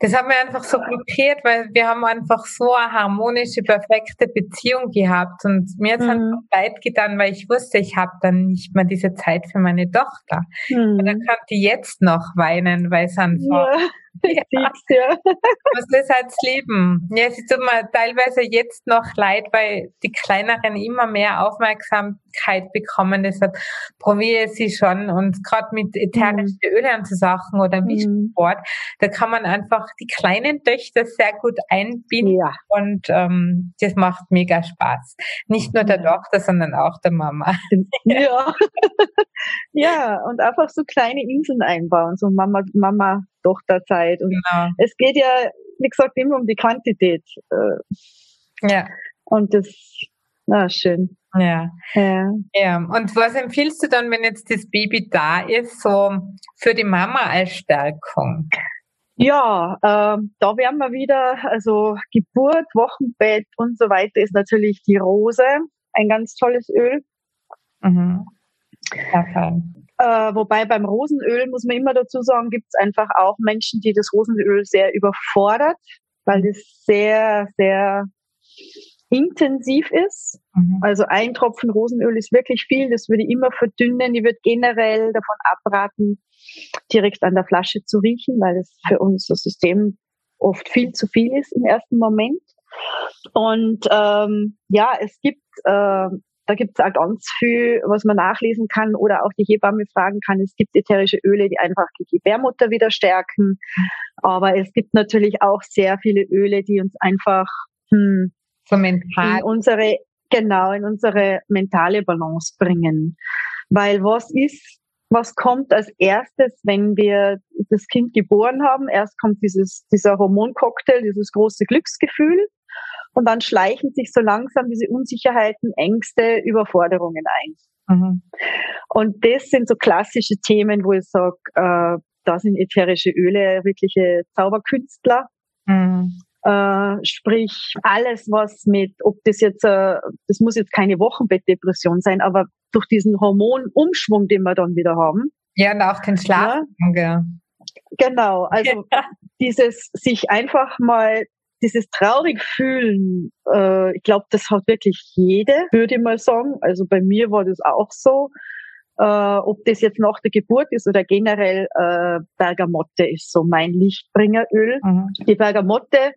das hat mir einfach so blockiert, weil wir haben einfach so eine harmonische, perfekte Beziehung gehabt und mir hat es mhm. einfach leid getan, weil ich wusste, ich habe dann nicht mehr diese Zeit für meine Tochter. Mhm. Und dann kann die jetzt noch weinen, weil es einfach ja. Ja. ja. Was ist das Leben? Ja, es tut mir teilweise jetzt noch leid, weil die Kleineren immer mehr Aufmerksamkeit bekommen. Deshalb probiere ich sie schon. Und gerade mit ätherischen mhm. Öle und so Sachen oder wie mhm. Sport, da kann man einfach die kleinen Töchter sehr gut einbinden. Ja. Und ähm, das macht mega Spaß. Nicht nur der Tochter, sondern auch der Mama. Ja. ja, und einfach so kleine Inseln einbauen. So Mama, Mama, Tochterzeit. Und genau. es geht ja, wie gesagt, immer um die Quantität. Äh. Ja. Und das, na, schön. Ja. ja. Ja. Und was empfiehlst du dann, wenn jetzt das Baby da ist, so für die Mama als Stärkung? Ja, äh, da werden wir wieder, also Geburt, Wochenbett und so weiter ist natürlich die Rose, ein ganz tolles Öl. Mhm. Fein. Äh, wobei beim Rosenöl muss man immer dazu sagen, gibt es einfach auch Menschen, die das Rosenöl sehr überfordert, weil das sehr, sehr intensiv ist. Mhm. Also ein Tropfen Rosenöl ist wirklich viel. Das würde ich immer verdünnen. Ich würde generell davon abraten, direkt an der Flasche zu riechen, weil es für unser System oft viel zu viel ist im ersten Moment. Und ähm, ja, es gibt äh, da gibt es auch ganz viel, was man nachlesen kann oder auch die Hebamme fragen kann. Es gibt ätherische Öle, die einfach die Gebärmutter wieder stärken. Aber es gibt natürlich auch sehr viele Öle, die uns einfach hm, so mental. in unsere, genau, in unsere mentale Balance bringen. Weil was ist, was kommt als erstes, wenn wir das Kind geboren haben. Erst kommt dieses, dieser Hormoncocktail, dieses große Glücksgefühl. Und dann schleichen sich so langsam diese Unsicherheiten, Ängste, Überforderungen ein. Mhm. Und das sind so klassische Themen, wo ich sage, äh, da sind ätherische Öle wirkliche Zauberkünstler. Mhm. Äh, sprich, alles, was mit, ob das jetzt, äh, das muss jetzt keine Wochenbettdepression sein, aber durch diesen Hormonumschwung, den wir dann wieder haben. Ja, und auch den Schlaf. Ja, genau, also ja. dieses sich einfach mal dieses traurig fühlen, äh, ich glaube, das hat wirklich jede, würde ich mal sagen. Also bei mir war das auch so. Äh, ob das jetzt nach der Geburt ist oder generell äh, Bergamotte ist so mein Lichtbringeröl. Mhm. Die Bergamotte,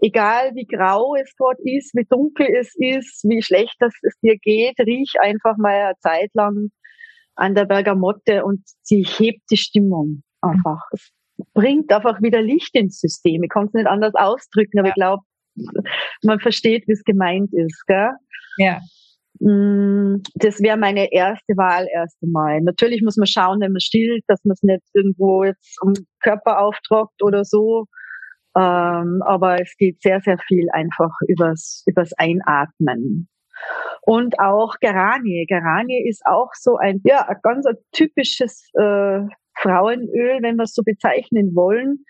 egal wie grau es dort ist, wie dunkel es ist, wie schlecht es dir geht, riech einfach mal eine Zeit lang an der Bergamotte und sie hebt die Stimmung einfach. Es bringt einfach wieder Licht ins System. Ich kann es nicht anders ausdrücken, aber ja. ich glaube, man versteht, wie es gemeint ist. Gell? Ja. Mm, das wäre meine erste Wahl erst einmal. Natürlich muss man schauen, wenn man stillt, dass man es nicht irgendwo jetzt am Körper auftrockt oder so. Ähm, aber es geht sehr, sehr viel einfach übers, übers Einatmen. Und auch Geranie. Geranie ist auch so ein, ja, ein ganz ein typisches äh, Frauenöl, wenn wir es so bezeichnen wollen.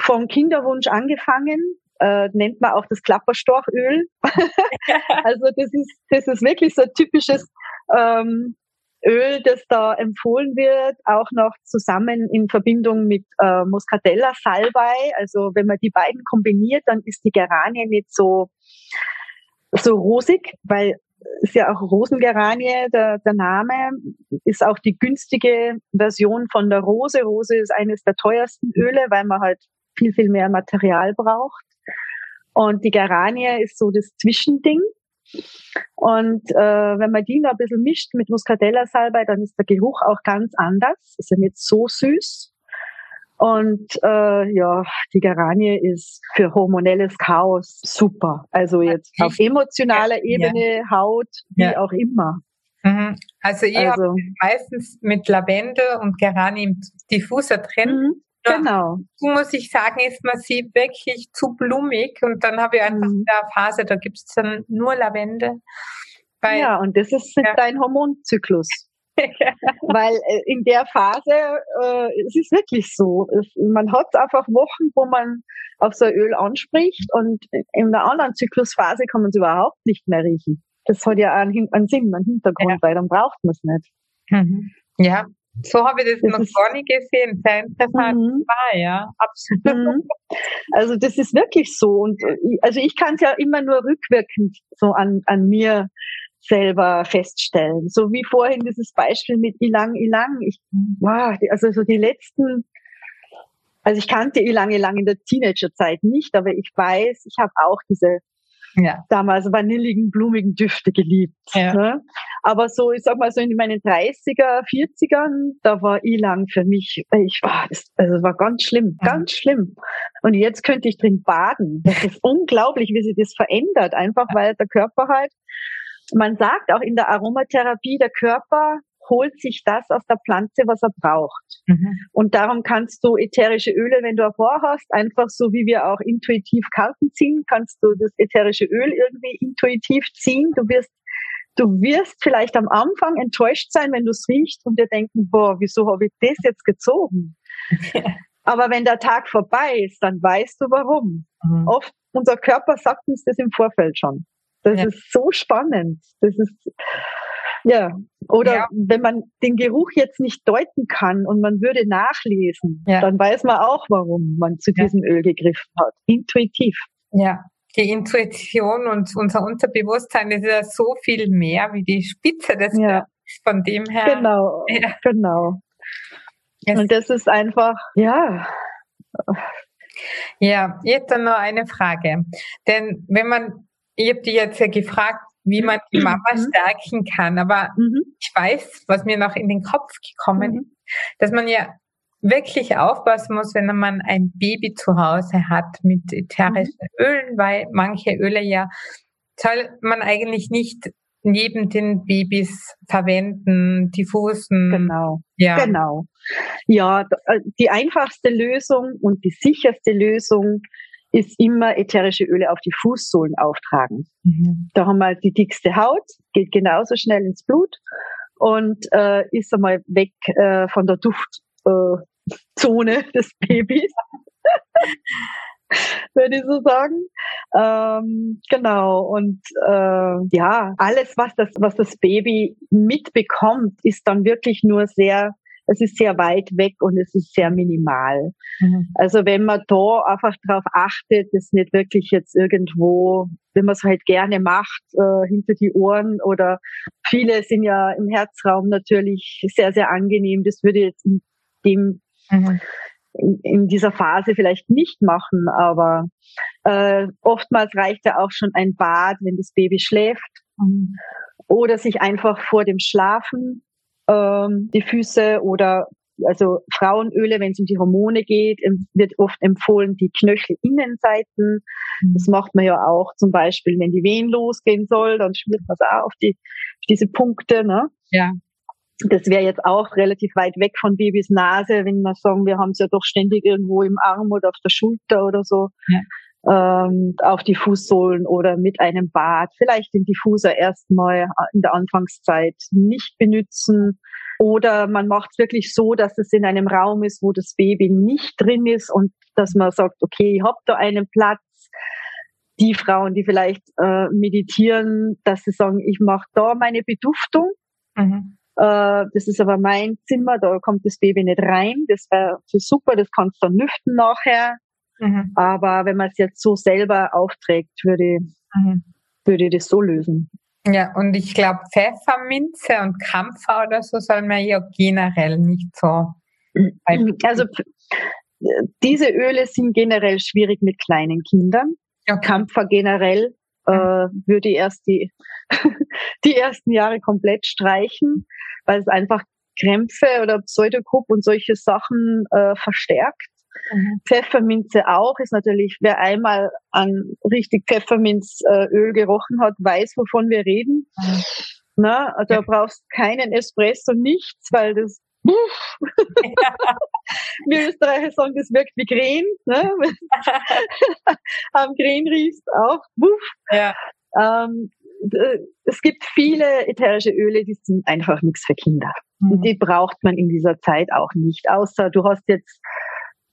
Vom Kinderwunsch angefangen äh, nennt man auch das Klapperstorchöl. also das ist, das ist wirklich so ein typisches ähm, Öl, das da empfohlen wird, auch noch zusammen in Verbindung mit äh, Muscatella Salbei. Also wenn man die beiden kombiniert, dann ist die Geranie nicht so so rosig, weil ist ja auch Rosengeranie, der, der Name, ist auch die günstige Version von der Rose. Rose ist eines der teuersten Öle, weil man halt viel, viel mehr Material braucht. Und die Geranie ist so das Zwischending. Und äh, wenn man die noch ein bisschen mischt mit Muscatella-Salbei, dann ist der Geruch auch ganz anders. Ist ja nicht so süß. Und äh, ja, die Geranie ist für hormonelles Chaos super. Also jetzt auf emotionaler Ebene, ja. Haut, wie ja. auch immer. Mhm. Also ich also, habe meistens mit Lavendel und Geranie im Diffuser drin. Mhm. Genau. So muss ich sagen, ist man sie wirklich zu blumig und dann habe ich einfach mhm. in der Phase, da gibt es dann nur Lavendel. Weil, ja, und das ist ja. dein Hormonzyklus. Weil äh, in der Phase, äh, es ist wirklich so. Es, man hat einfach Wochen, wo man auf so ein Öl anspricht und in der anderen Zyklusphase kann man es überhaupt nicht mehr riechen. Das hat ja einen, einen Sinn, einen Hintergrund, ja. weil dann braucht man es nicht. Mhm. Ja, so habe ich das, das noch gar nicht gesehen. Sehr interessant. Mhm. War, ja, absolut. Mhm. Also das ist wirklich so. Und äh, also ich kann es ja immer nur rückwirkend so an, an mir selber feststellen. So wie vorhin dieses Beispiel mit Ilang Ilang. Ich, wow, also so die letzten, also ich kannte Ilang Ilang in der Teenagerzeit nicht, aber ich weiß, ich habe auch diese ja. damals vanilligen, blumigen Düfte geliebt. Ja. Ne? Aber so, ich sag mal so in meinen 30er, 40ern, da war Ilang für mich, ich war, das, also war ganz schlimm, ja. ganz schlimm. Und jetzt könnte ich drin baden. Das ist unglaublich, wie sich das verändert, einfach weil der Körper halt, man sagt auch in der Aromatherapie, der Körper holt sich das aus der Pflanze, was er braucht. Mhm. Und darum kannst du ätherische Öle, wenn du ein hast, einfach so wie wir auch intuitiv Karten ziehen, kannst du das ätherische Öl irgendwie intuitiv ziehen. Du wirst Du wirst vielleicht am Anfang enttäuscht sein, wenn du es riechst und dir denken, boah, wieso habe ich das jetzt gezogen? Aber wenn der Tag vorbei ist, dann weißt du warum. Mhm. Oft unser Körper sagt uns das im Vorfeld schon. Das ja. ist so spannend. Das ist, ja, oder ja. wenn man den Geruch jetzt nicht deuten kann und man würde nachlesen, ja. dann weiß man auch, warum man zu diesem Öl gegriffen hat. Intuitiv. Ja, die Intuition und unser Unterbewusstsein ist ja so viel mehr wie die Spitze des ja. Von dem her. Genau, ja. genau. Yes. Und das ist einfach, ja. Ja, jetzt dann noch eine Frage. Denn wenn man, ich habe die jetzt ja gefragt, wie man die Mama mhm. stärken kann. Aber mhm. ich weiß, was mir noch in den Kopf gekommen mhm. ist, dass man ja wirklich aufpassen muss, wenn man ein Baby zu Hause hat mit ätherischen mhm. Ölen, weil manche Öle ja soll man eigentlich nicht neben den Babys verwenden, diffusen. Genau. Ja. Genau. Ja, äh, die einfachste Lösung und die sicherste Lösung ist immer ätherische Öle auf die Fußsohlen auftragen. Mhm. Da haben wir die dickste Haut, geht genauso schnell ins Blut und äh, ist einmal weg äh, von der Duftzone äh, des Babys. würde ich so sagen. Ähm, genau. Und äh, ja, alles, was das, was das Baby mitbekommt, ist dann wirklich nur sehr es ist sehr weit weg und es ist sehr minimal. Mhm. Also wenn man da einfach drauf achtet, ist nicht wirklich jetzt irgendwo, wenn man es halt gerne macht, äh, hinter die Ohren oder viele sind ja im Herzraum natürlich sehr, sehr angenehm. Das würde jetzt in dem mhm in, in dieser Phase vielleicht nicht machen, aber äh, oftmals reicht ja auch schon ein Bad, wenn das Baby schläft. Mhm. Oder sich einfach vor dem Schlafen ähm, die Füße oder also Frauenöle, wenn es um die Hormone geht, wird oft empfohlen die Knöchelinnenseiten. Mhm. Das macht man ja auch zum Beispiel, wenn die Wehen losgehen soll, dann schmiert man es auch auf, die, auf diese Punkte. Ne? Ja. Das wäre jetzt auch relativ weit weg von Babys Nase, wenn wir sagen, wir haben es ja doch ständig irgendwo im Arm oder auf der Schulter oder so. Ja. Ähm, auf die Fußsohlen oder mit einem Bad, vielleicht den Diffuser erstmal in der Anfangszeit nicht benutzen. Oder man macht es wirklich so, dass es in einem Raum ist, wo das Baby nicht drin ist und dass man sagt, okay, ich habe da einen Platz. Die Frauen, die vielleicht äh, meditieren, dass sie sagen, ich mache da meine Beduftung. Mhm. Äh, das ist aber mein Zimmer, da kommt das Baby nicht rein. Das wäre super, das kannst du dann lüften nachher. Mhm. Aber wenn man es jetzt so selber aufträgt, würde, mhm. würde ich das so lösen. Ja, und ich glaube, Pfefferminze und Kampfer oder so soll man ja generell nicht so. Also diese Öle sind generell schwierig mit kleinen Kindern. Okay. Kampfer generell äh, mhm. würde erst die, die ersten Jahre komplett streichen weil es einfach Krämpfe oder Pseudokrupp und solche Sachen äh, verstärkt. Mhm. Pfefferminze auch ist natürlich, wer einmal an richtig Pfefferminzöl gerochen hat, weiß, wovon wir reden. Mhm. Na, also ja. brauchst keinen Espresso, nichts, weil das ja. Wir Österreicher sagen, das wirkt wie Kren. Ne? Am Kren riechst auch. Ja. Ähm, äh, es gibt viele ätherische Öle, die sind einfach nichts für Kinder. Mhm. Und die braucht man in dieser Zeit auch nicht. Außer du hast jetzt,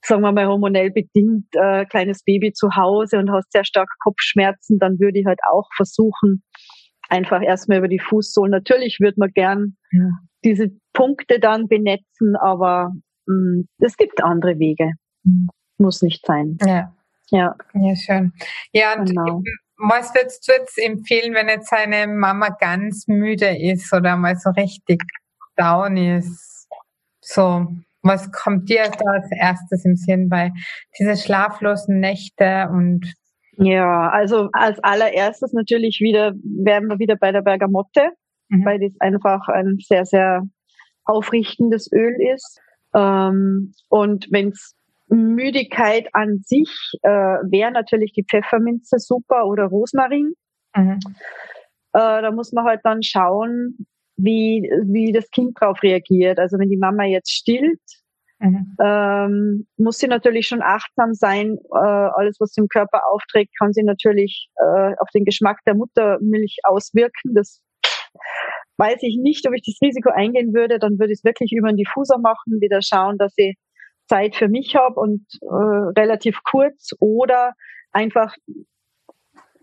sagen wir mal, hormonell bedingt äh, kleines Baby zu Hause und hast sehr stark Kopfschmerzen, dann würde ich halt auch versuchen, einfach erstmal über die Fußsohlen. Natürlich würde man gern ja. diese Punkte dann benetzen, aber mm, es gibt andere Wege. Mhm. Muss nicht sein. Ja. Ja. Ja, schön. Ja, und genau was würdest du jetzt empfehlen, wenn jetzt seine Mama ganz müde ist oder mal so richtig down ist? So, was kommt dir da als erstes im Sinn bei diese schlaflosen Nächte und ja, also als allererstes natürlich wieder, werden wir wieder bei der Bergamotte, mhm. weil das einfach ein sehr, sehr aufrichtendes Öl ist. Ähm, und wenn es Müdigkeit an sich äh, wäre natürlich die Pfefferminze super oder Rosmarin. Mhm. Äh, da muss man halt dann schauen, wie, wie das Kind drauf reagiert. Also wenn die Mama jetzt stillt, mhm. ähm, muss sie natürlich schon achtsam sein. Äh, alles, was sie im Körper aufträgt, kann sie natürlich äh, auf den Geschmack der Muttermilch auswirken. Das weiß ich nicht, ob ich das Risiko eingehen würde. Dann würde ich es wirklich über einen Diffuser machen, wieder schauen, dass sie Zeit für mich habe und äh, relativ kurz oder einfach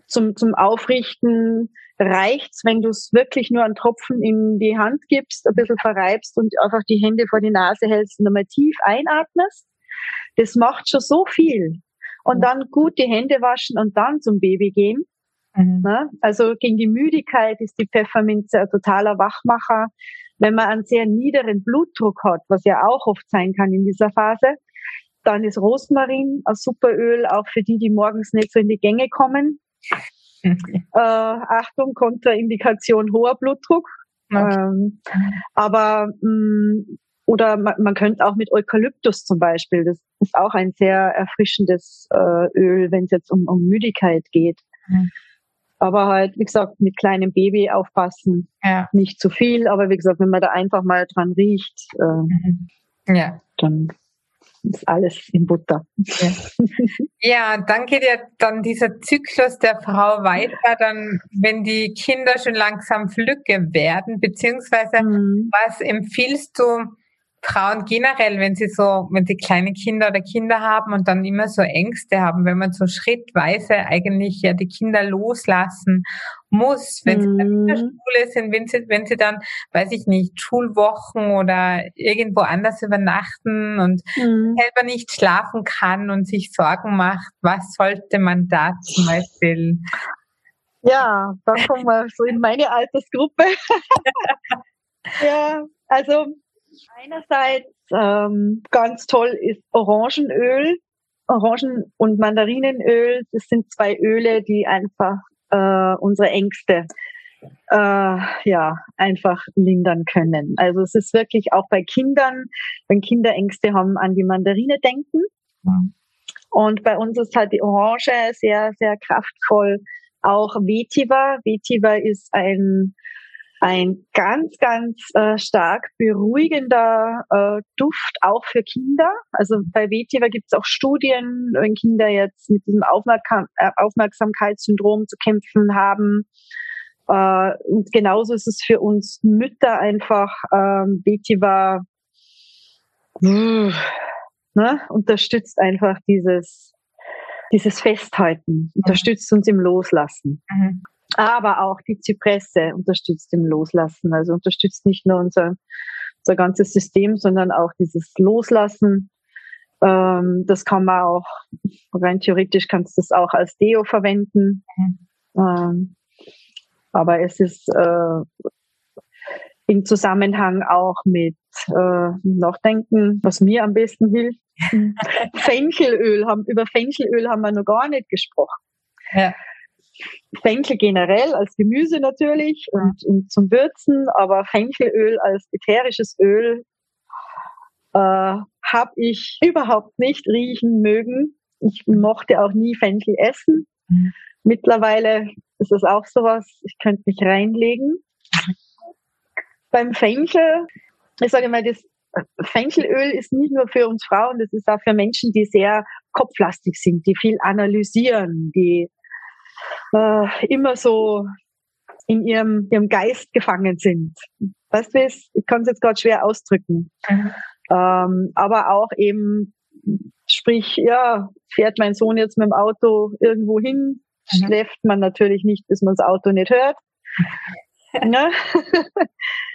zum, zum Aufrichten reicht's, wenn du es wirklich nur einen Tropfen in die Hand gibst, ein bisschen verreibst und einfach die Hände vor die Nase hältst und einmal tief einatmest. Das macht schon so viel. Und dann gut die Hände waschen und dann zum Baby gehen. Mhm. Ne? Also gegen die Müdigkeit ist die Pfefferminze ein totaler Wachmacher. Wenn man einen sehr niederen Blutdruck hat, was ja auch oft sein kann in dieser Phase, dann ist Rosmarin ein super Öl, auch für die, die morgens nicht so in die Gänge kommen. Äh, Achtung, Kontraindikation hoher Blutdruck. Okay. Ähm, aber mh, mm, oder man, man könnte auch mit Eukalyptus zum Beispiel, das ist auch ein sehr erfrischendes äh, Öl, wenn es jetzt um, um Müdigkeit geht. Mhm. Aber halt, wie gesagt, mit kleinem Baby aufpassen. Ja. Nicht zu viel, aber wie gesagt, wenn man da einfach mal dran riecht, äh, mhm. ja. dann ist alles in Butter. Ja. ja, dann geht ja dann dieser Zyklus der Frau weiter, dann, wenn die Kinder schon langsam flügge werden, beziehungsweise mhm. was empfiehlst du Frauen generell, wenn sie so, wenn sie kleine Kinder oder Kinder haben und dann immer so Ängste haben, wenn man so schrittweise eigentlich ja die Kinder loslassen muss, wenn sie in der mhm. Schule sind, wenn sie, wenn sie dann, weiß ich nicht, Schulwochen oder irgendwo anders übernachten und mhm. selber nicht schlafen kann und sich Sorgen macht, was sollte man da zum Beispiel? Ja, da kommen wir so in meine Altersgruppe. ja, also Einerseits ähm, ganz toll ist Orangenöl. Orangen- und Mandarinenöl, das sind zwei Öle, die einfach äh, unsere Ängste äh, ja einfach lindern können. Also es ist wirklich auch bei Kindern, wenn Kinder Ängste haben, an die Mandarine denken. Mhm. Und bei uns ist halt die Orange sehr, sehr kraftvoll. Auch Vetiver. Vetiver ist ein ein ganz, ganz äh, stark beruhigender äh, Duft auch für Kinder. Also bei Vetiver gibt es auch Studien, wenn Kinder jetzt mit diesem Aufmerksam äh, Aufmerksamkeitssyndrom zu kämpfen haben. Äh, und genauso ist es für uns Mütter einfach ähm, Vetiver ne, unterstützt einfach dieses dieses Festhalten, unterstützt uns im Loslassen. Mhm aber auch die Zypresse unterstützt im Loslassen. Also unterstützt nicht nur unser, unser ganzes System, sondern auch dieses Loslassen. Ähm, das kann man auch, rein theoretisch kannst du das auch als Deo verwenden. Ähm, aber es ist äh, im Zusammenhang auch mit äh, Nachdenken, was mir am besten hilft. Fenchelöl haben, über Fenchelöl haben wir noch gar nicht gesprochen. Ja. Fenchel generell als Gemüse natürlich und, und zum Würzen, aber Fenchelöl als ätherisches Öl äh, habe ich überhaupt nicht riechen mögen. Ich mochte auch nie Fenchel essen. Mhm. Mittlerweile ist es auch sowas, ich könnte mich reinlegen. Beim Fenchel, ich sage mal, das Fenchelöl ist nicht nur für uns Frauen, das ist auch für Menschen, die sehr kopflastig sind, die viel analysieren, die äh, immer so in ihrem, ihrem Geist gefangen sind. Weißt du, ich kann es jetzt gerade schwer ausdrücken. Mhm. Ähm, aber auch eben, sprich, ja, fährt mein Sohn jetzt mit dem Auto irgendwo hin, mhm. schläft man natürlich nicht, bis man das Auto nicht hört. ne?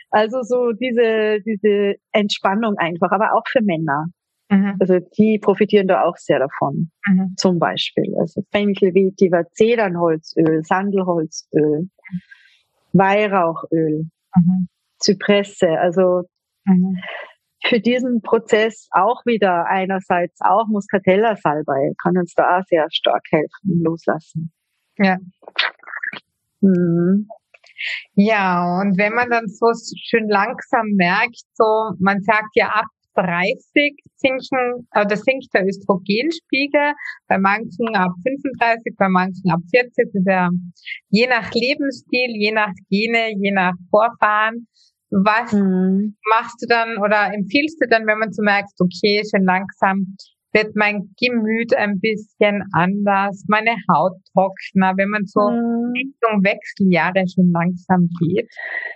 also so diese, diese Entspannung einfach, aber auch für Männer. Mhm. Also die profitieren da auch sehr davon. Mhm. Zum Beispiel. Also Fenchel, Vetiver, Zedernholzöl, Sandelholzöl, Weihrauchöl, mhm. Zypresse. Also mhm. für diesen Prozess auch wieder einerseits auch Muscatella-Salbei kann uns da auch sehr stark helfen, loslassen. Ja. Mhm. Ja, und wenn man dann so schön langsam merkt, so, man sagt ja ab 30 sinken, oder sinkt der Östrogenspiegel, bei manchen ab 35, bei manchen ab 40. Das ist ja je nach Lebensstil, je nach Gene, je nach Vorfahren. Was mhm. machst du dann oder empfiehlst du dann, wenn man so merkt, okay, schon langsam wird mein Gemüt ein bisschen anders, meine Haut trockener, wenn man so mhm. Richtung Wechseljahre schon langsam geht?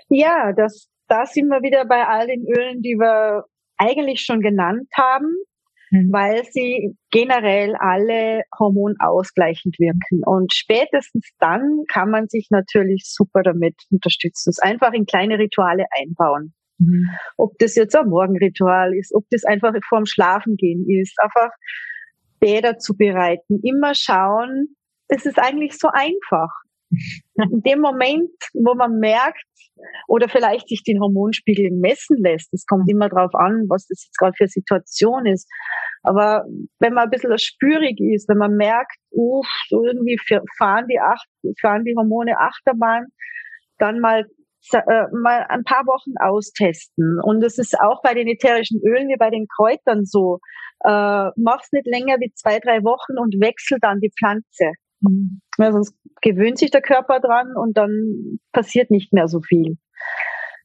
Ja, das, da sind wir wieder bei all den Ölen, die wir eigentlich schon genannt haben, mhm. weil sie generell alle hormonausgleichend wirken. Und spätestens dann kann man sich natürlich super damit unterstützen. Es einfach in kleine Rituale einbauen. Mhm. Ob das jetzt ein Morgenritual ist, ob das einfach vorm Schlafengehen ist, einfach Bäder zu bereiten, immer schauen, es ist eigentlich so einfach. In dem Moment, wo man merkt oder vielleicht sich den Hormonspiegel messen lässt, es kommt immer darauf an, was das jetzt gerade für Situation ist. Aber wenn man ein bisschen spürig ist, wenn man merkt, uff, so irgendwie fahren die, Acht, fahren die Hormone Achterbahn, dann mal äh, mal ein paar Wochen austesten. Und es ist auch bei den ätherischen Ölen wie bei den Kräutern so. Äh, mach's nicht länger wie zwei, drei Wochen und wechsel dann die Pflanze. Mhm. Ja, sonst gewöhnt sich der Körper dran und dann passiert nicht mehr so viel.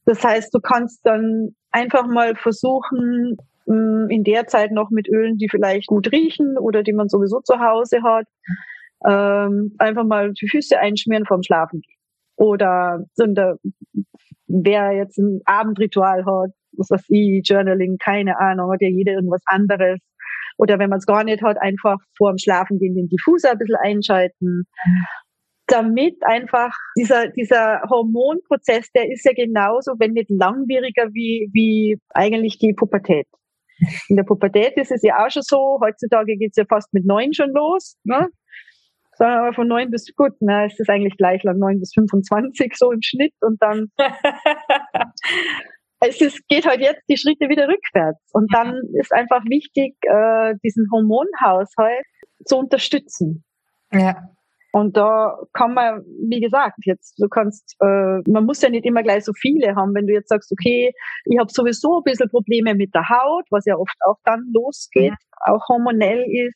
Das heißt, du kannst dann einfach mal versuchen, mm, in der Zeit noch mit Ölen, die vielleicht gut riechen oder die man sowieso zu Hause hat, ähm, einfach mal die Füße einschmieren vorm Schlafen. Oder wer jetzt ein Abendritual hat, was weiß ich, Journaling, keine Ahnung, hat ja jeder irgendwas anderes. Oder wenn man es gar nicht hat, einfach vorm Schlafen gehen den Diffuser ein bisschen einschalten. Damit einfach dieser, dieser Hormonprozess, der ist ja genauso, wenn nicht langwieriger wie, wie eigentlich die Pubertät. In der Pubertät ist es ja auch schon so, heutzutage geht es ja fast mit neun schon los. Ne? Sagen wir von neun bis, gut, na, es ist eigentlich gleich lang, neun bis 25 so im Schnitt und dann es ist, geht halt jetzt die Schritte wieder rückwärts. Und dann ist einfach wichtig, äh, diesen Hormonhaushalt zu unterstützen. Ja. Und da kann man, wie gesagt, jetzt du kannst, äh, man muss ja nicht immer gleich so viele haben. Wenn du jetzt sagst, okay, ich habe sowieso ein bisschen Probleme mit der Haut, was ja oft auch dann losgeht, ja. auch hormonell ist,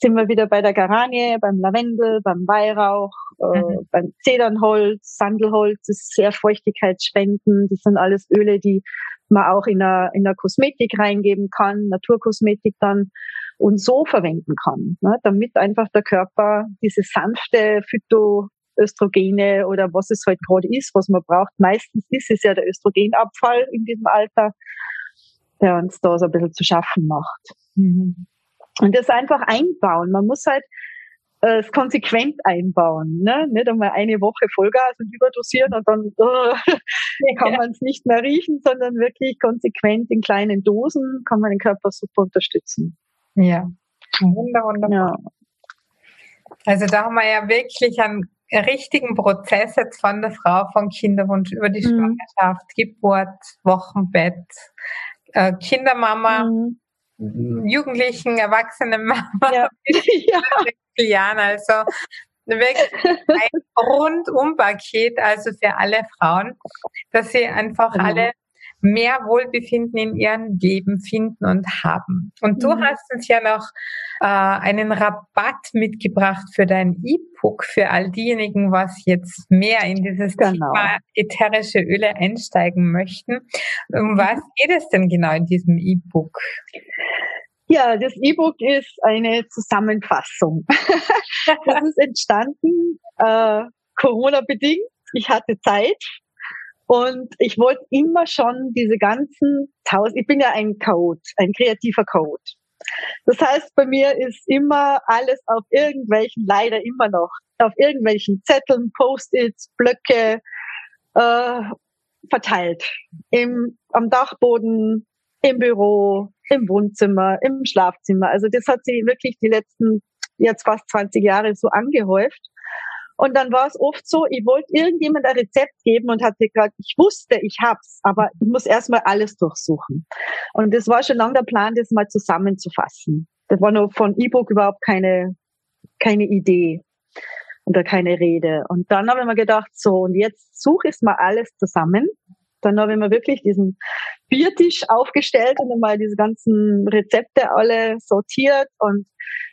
sind wir wieder bei der Garanie, beim Lavendel, beim Weihrauch, äh, mhm. beim Zedernholz, Sandelholz ist sehr feuchtigkeitsspendend. Das sind alles Öle, die man auch in der, in der Kosmetik reingeben kann, Naturkosmetik dann und so verwenden kann, ne, damit einfach der Körper diese sanfte Phytoöstrogene oder was es halt gerade ist, was man braucht. Meistens ist es ja der Östrogenabfall in diesem Alter, der uns da so ein bisschen zu schaffen macht. Mhm. Und das einfach einbauen. Man muss halt äh, es konsequent einbauen. Ne? Nicht einmal eine Woche Vollgas und überdosieren und dann äh, kann man es nicht mehr riechen, sondern wirklich konsequent in kleinen Dosen kann man den Körper super unterstützen. Ja, wunder, wunderbar. Ja. Also da haben wir ja wirklich einen richtigen Prozess jetzt von der Frau, vom Kinderwunsch über die mhm. Schwangerschaft, Geburt, Wochenbett, äh, Kindermama, mhm. Jugendlichen, Erwachsenen Mama ja. ja. Jahren. Also wirklich ein Rundum-Paket, also für alle Frauen, dass sie einfach genau. alle mehr Wohlbefinden in ihrem Leben finden und haben. Und du mhm. hast uns ja noch äh, einen Rabatt mitgebracht für dein E-Book für all diejenigen, was jetzt mehr in dieses genau. Thema ätherische Öle einsteigen möchten. Um was geht es denn genau in diesem E-Book? Ja, das E-Book ist eine Zusammenfassung. das ist entstanden äh, Corona-bedingt. Ich hatte Zeit und ich wollte immer schon diese ganzen tausend, ich bin ja ein Code, ein kreativer Code. Das heißt, bei mir ist immer alles auf irgendwelchen, leider immer noch, auf irgendwelchen Zetteln, Post-its, Blöcke äh, verteilt. Im, am Dachboden, im Büro, im Wohnzimmer, im Schlafzimmer. Also das hat sich wirklich die letzten jetzt fast 20 Jahre so angehäuft. Und dann war es oft so, ich wollte irgendjemand ein Rezept geben und hatte gerade, ich wusste, ich hab's, aber ich muss erstmal alles durchsuchen. Und das war schon lange der Plan, das mal zusammenzufassen. Das war nur von E-Book überhaupt keine, keine Idee oder keine Rede. Und dann habe ich mir gedacht, so, und jetzt suche ich mal alles zusammen dann habe ich mir wirklich diesen Biertisch aufgestellt und einmal diese ganzen Rezepte alle sortiert und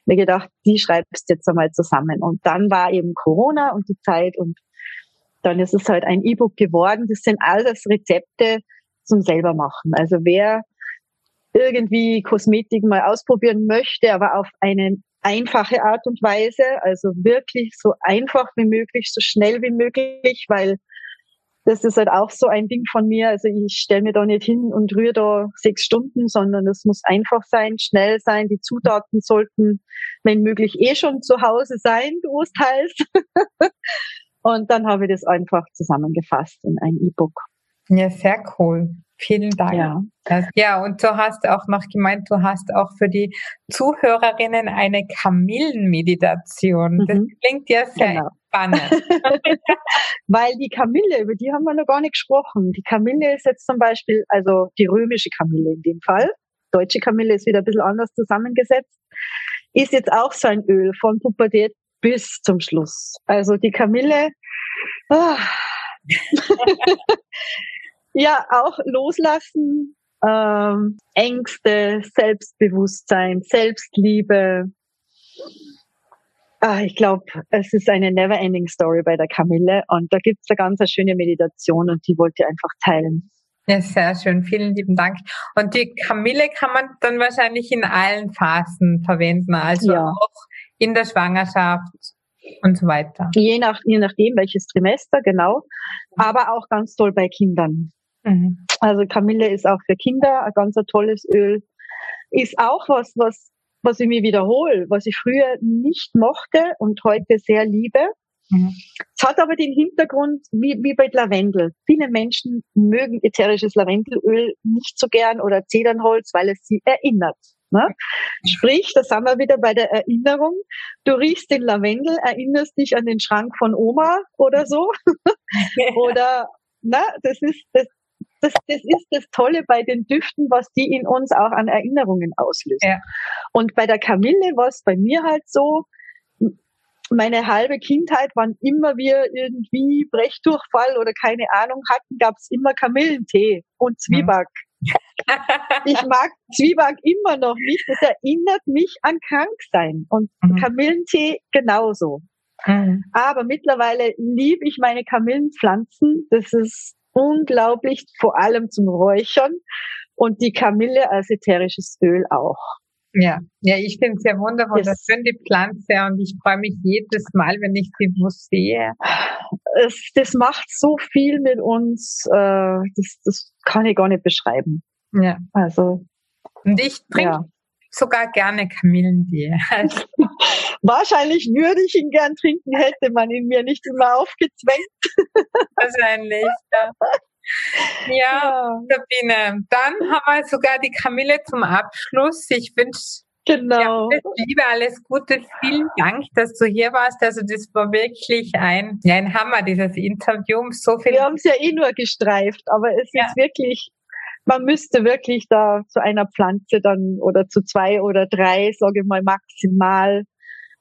mir gedacht, die schreibst du jetzt einmal zusammen. Und dann war eben Corona und die Zeit und dann ist es halt ein E-Book geworden. Das sind alles Rezepte zum selber machen. Also wer irgendwie Kosmetik mal ausprobieren möchte, aber auf eine einfache Art und Weise, also wirklich so einfach wie möglich, so schnell wie möglich, weil das ist halt auch so ein Ding von mir. Also ich stelle mir da nicht hin und rühre da sechs Stunden, sondern es muss einfach sein, schnell sein. Die Zutaten sollten, wenn möglich, eh schon zu Hause sein, großteils. und dann habe ich das einfach zusammengefasst in ein E-Book. Ja, sehr cool. Vielen Dank. Ja. ja, und du hast auch noch gemeint, du hast auch für die Zuhörerinnen eine Kamillenmeditation. Das mhm. klingt ja sehr genau. Spannend. Weil die Kamille, über die haben wir noch gar nicht gesprochen. Die Kamille ist jetzt zum Beispiel, also die römische Kamille in dem Fall. Deutsche Kamille ist wieder ein bisschen anders zusammengesetzt. Ist jetzt auch so ein Öl von Pubertät bis zum Schluss. Also die Kamille, ah. ja, auch loslassen, ähm, Ängste, Selbstbewusstsein, Selbstliebe. Ah, ich glaube, es ist eine never-ending Story bei der Kamille und da gibt es eine ganz schöne Meditation und die wollte ich einfach teilen. Ja, sehr schön. Vielen lieben Dank. Und die Kamille kann man dann wahrscheinlich in allen Phasen verwenden, also ja. auch in der Schwangerschaft und so weiter. Je, nach, je nachdem, welches Trimester, genau. Aber auch ganz toll bei Kindern. Mhm. Also Kamille ist auch für Kinder ein ganz tolles Öl. Ist auch was, was, was ich mir wiederhole, was ich früher nicht mochte und heute sehr liebe. Mhm. Es hat aber den Hintergrund, wie, wie bei Lavendel. Viele Menschen mögen ätherisches Lavendelöl nicht so gern oder Zedernholz, weil es sie erinnert. Ne? Sprich, da sind wir wieder bei der Erinnerung. Du riechst den Lavendel, erinnerst dich an den Schrank von Oma oder so. oder, na, das ist, das, das, das ist das Tolle bei den Düften, was die in uns auch an Erinnerungen auslösen. Ja. Und bei der Kamille war es bei mir halt so, meine halbe Kindheit, wann immer wir irgendwie Brechdurchfall oder keine Ahnung hatten, gab es immer Kamillentee und Zwieback. ich mag Zwieback immer noch nicht. Das erinnert mich an Kranksein. Und mhm. Kamillentee genauso. Mhm. Aber mittlerweile liebe ich meine Kamillenpflanzen. Das ist unglaublich, vor allem zum Räuchern. Und die Kamille als ätherisches Öl auch. Ja, ja, ich finde es ja wundervoll, das schön die Pflanze und ich freue mich jedes Mal, wenn ich sie wo sehe. Es, das macht so viel mit uns, äh, das, das kann ich gar nicht beschreiben. Ja. Also. Und ich trinke ja. Sogar gerne Kamillentee. Wahrscheinlich würde ich ihn gern trinken, hätte man ihn mir nicht immer aufgezwängt. Wahrscheinlich, ja. Ja, Sabine, dann haben wir sogar die Kamille zum Abschluss. Ich wünsche Genau. Ja, liebe, alles Gute. Vielen Dank, dass du hier warst. Also das war wirklich ein, ja, ein Hammer, dieses Interview. So viel Wir haben es ja eh nur gestreift, aber es ja. ist wirklich, man müsste wirklich da zu einer Pflanze dann oder zu zwei oder drei, sage ich mal, maximal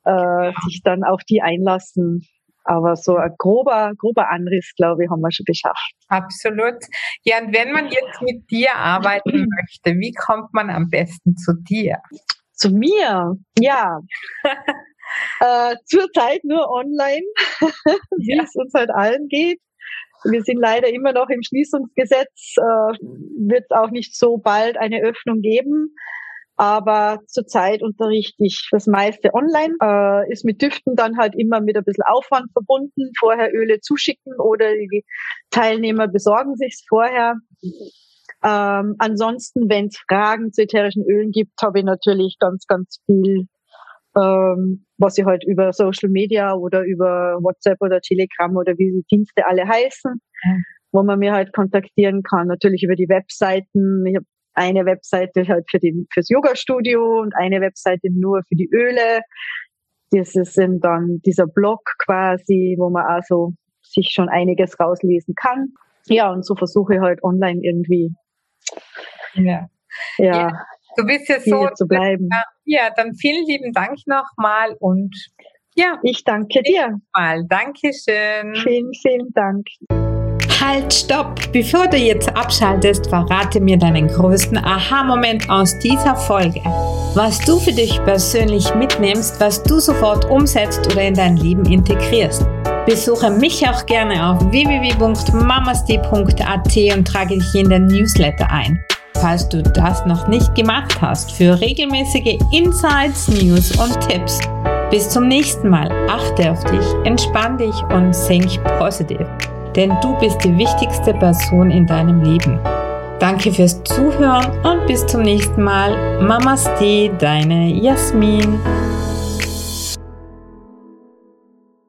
äh, sich dann auf die einlassen. Aber so ein grober, grober Anriss, glaube ich, haben wir schon geschafft. Absolut. Ja, und wenn man jetzt mit dir arbeiten möchte, wie kommt man am besten zu dir? Zu mir? Ja. äh, zurzeit nur online, wie ja. es uns halt allen geht. Wir sind leider immer noch im Schließungsgesetz, äh, wird auch nicht so bald eine Öffnung geben. Aber zurzeit unterrichte ich das meiste online, äh, ist mit Düften dann halt immer mit ein bisschen Aufwand verbunden, vorher Öle zuschicken oder die Teilnehmer besorgen sich's vorher. Ähm, ansonsten, wenn es Fragen zu ätherischen Ölen gibt, habe ich natürlich ganz, ganz viel, ähm, was ich halt über Social Media oder über WhatsApp oder Telegram oder wie die Dienste alle heißen, mhm. wo man mir halt kontaktieren kann. Natürlich über die Webseiten. Ich habe eine Webseite halt für den, fürs Yoga-Studio und eine Webseite nur für die Öle. Das ist dann dieser Blog quasi, wo man also sich schon einiges rauslesen kann. Ja, und so versuche ich halt online irgendwie. Ja. Ja. ja du bist ja so zu bleiben. Ja, dann vielen lieben Dank nochmal und ja. Ich danke dir. Mal. Dankeschön. Vielen, vielen Dank. Halt, stopp! Bevor du jetzt abschaltest, verrate mir deinen größten Aha-Moment aus dieser Folge. Was du für dich persönlich mitnimmst, was du sofort umsetzt oder in dein Leben integrierst. Besuche mich auch gerne auf www.mamasti.at und trage dich in den Newsletter ein. Falls du das noch nicht gemacht hast, für regelmäßige Insights, News und Tipps. Bis zum nächsten Mal. Achte auf dich, entspann dich und think positiv denn du bist die wichtigste Person in deinem Leben. Danke fürs Zuhören und bis zum nächsten Mal. Mamaste, deine Jasmin.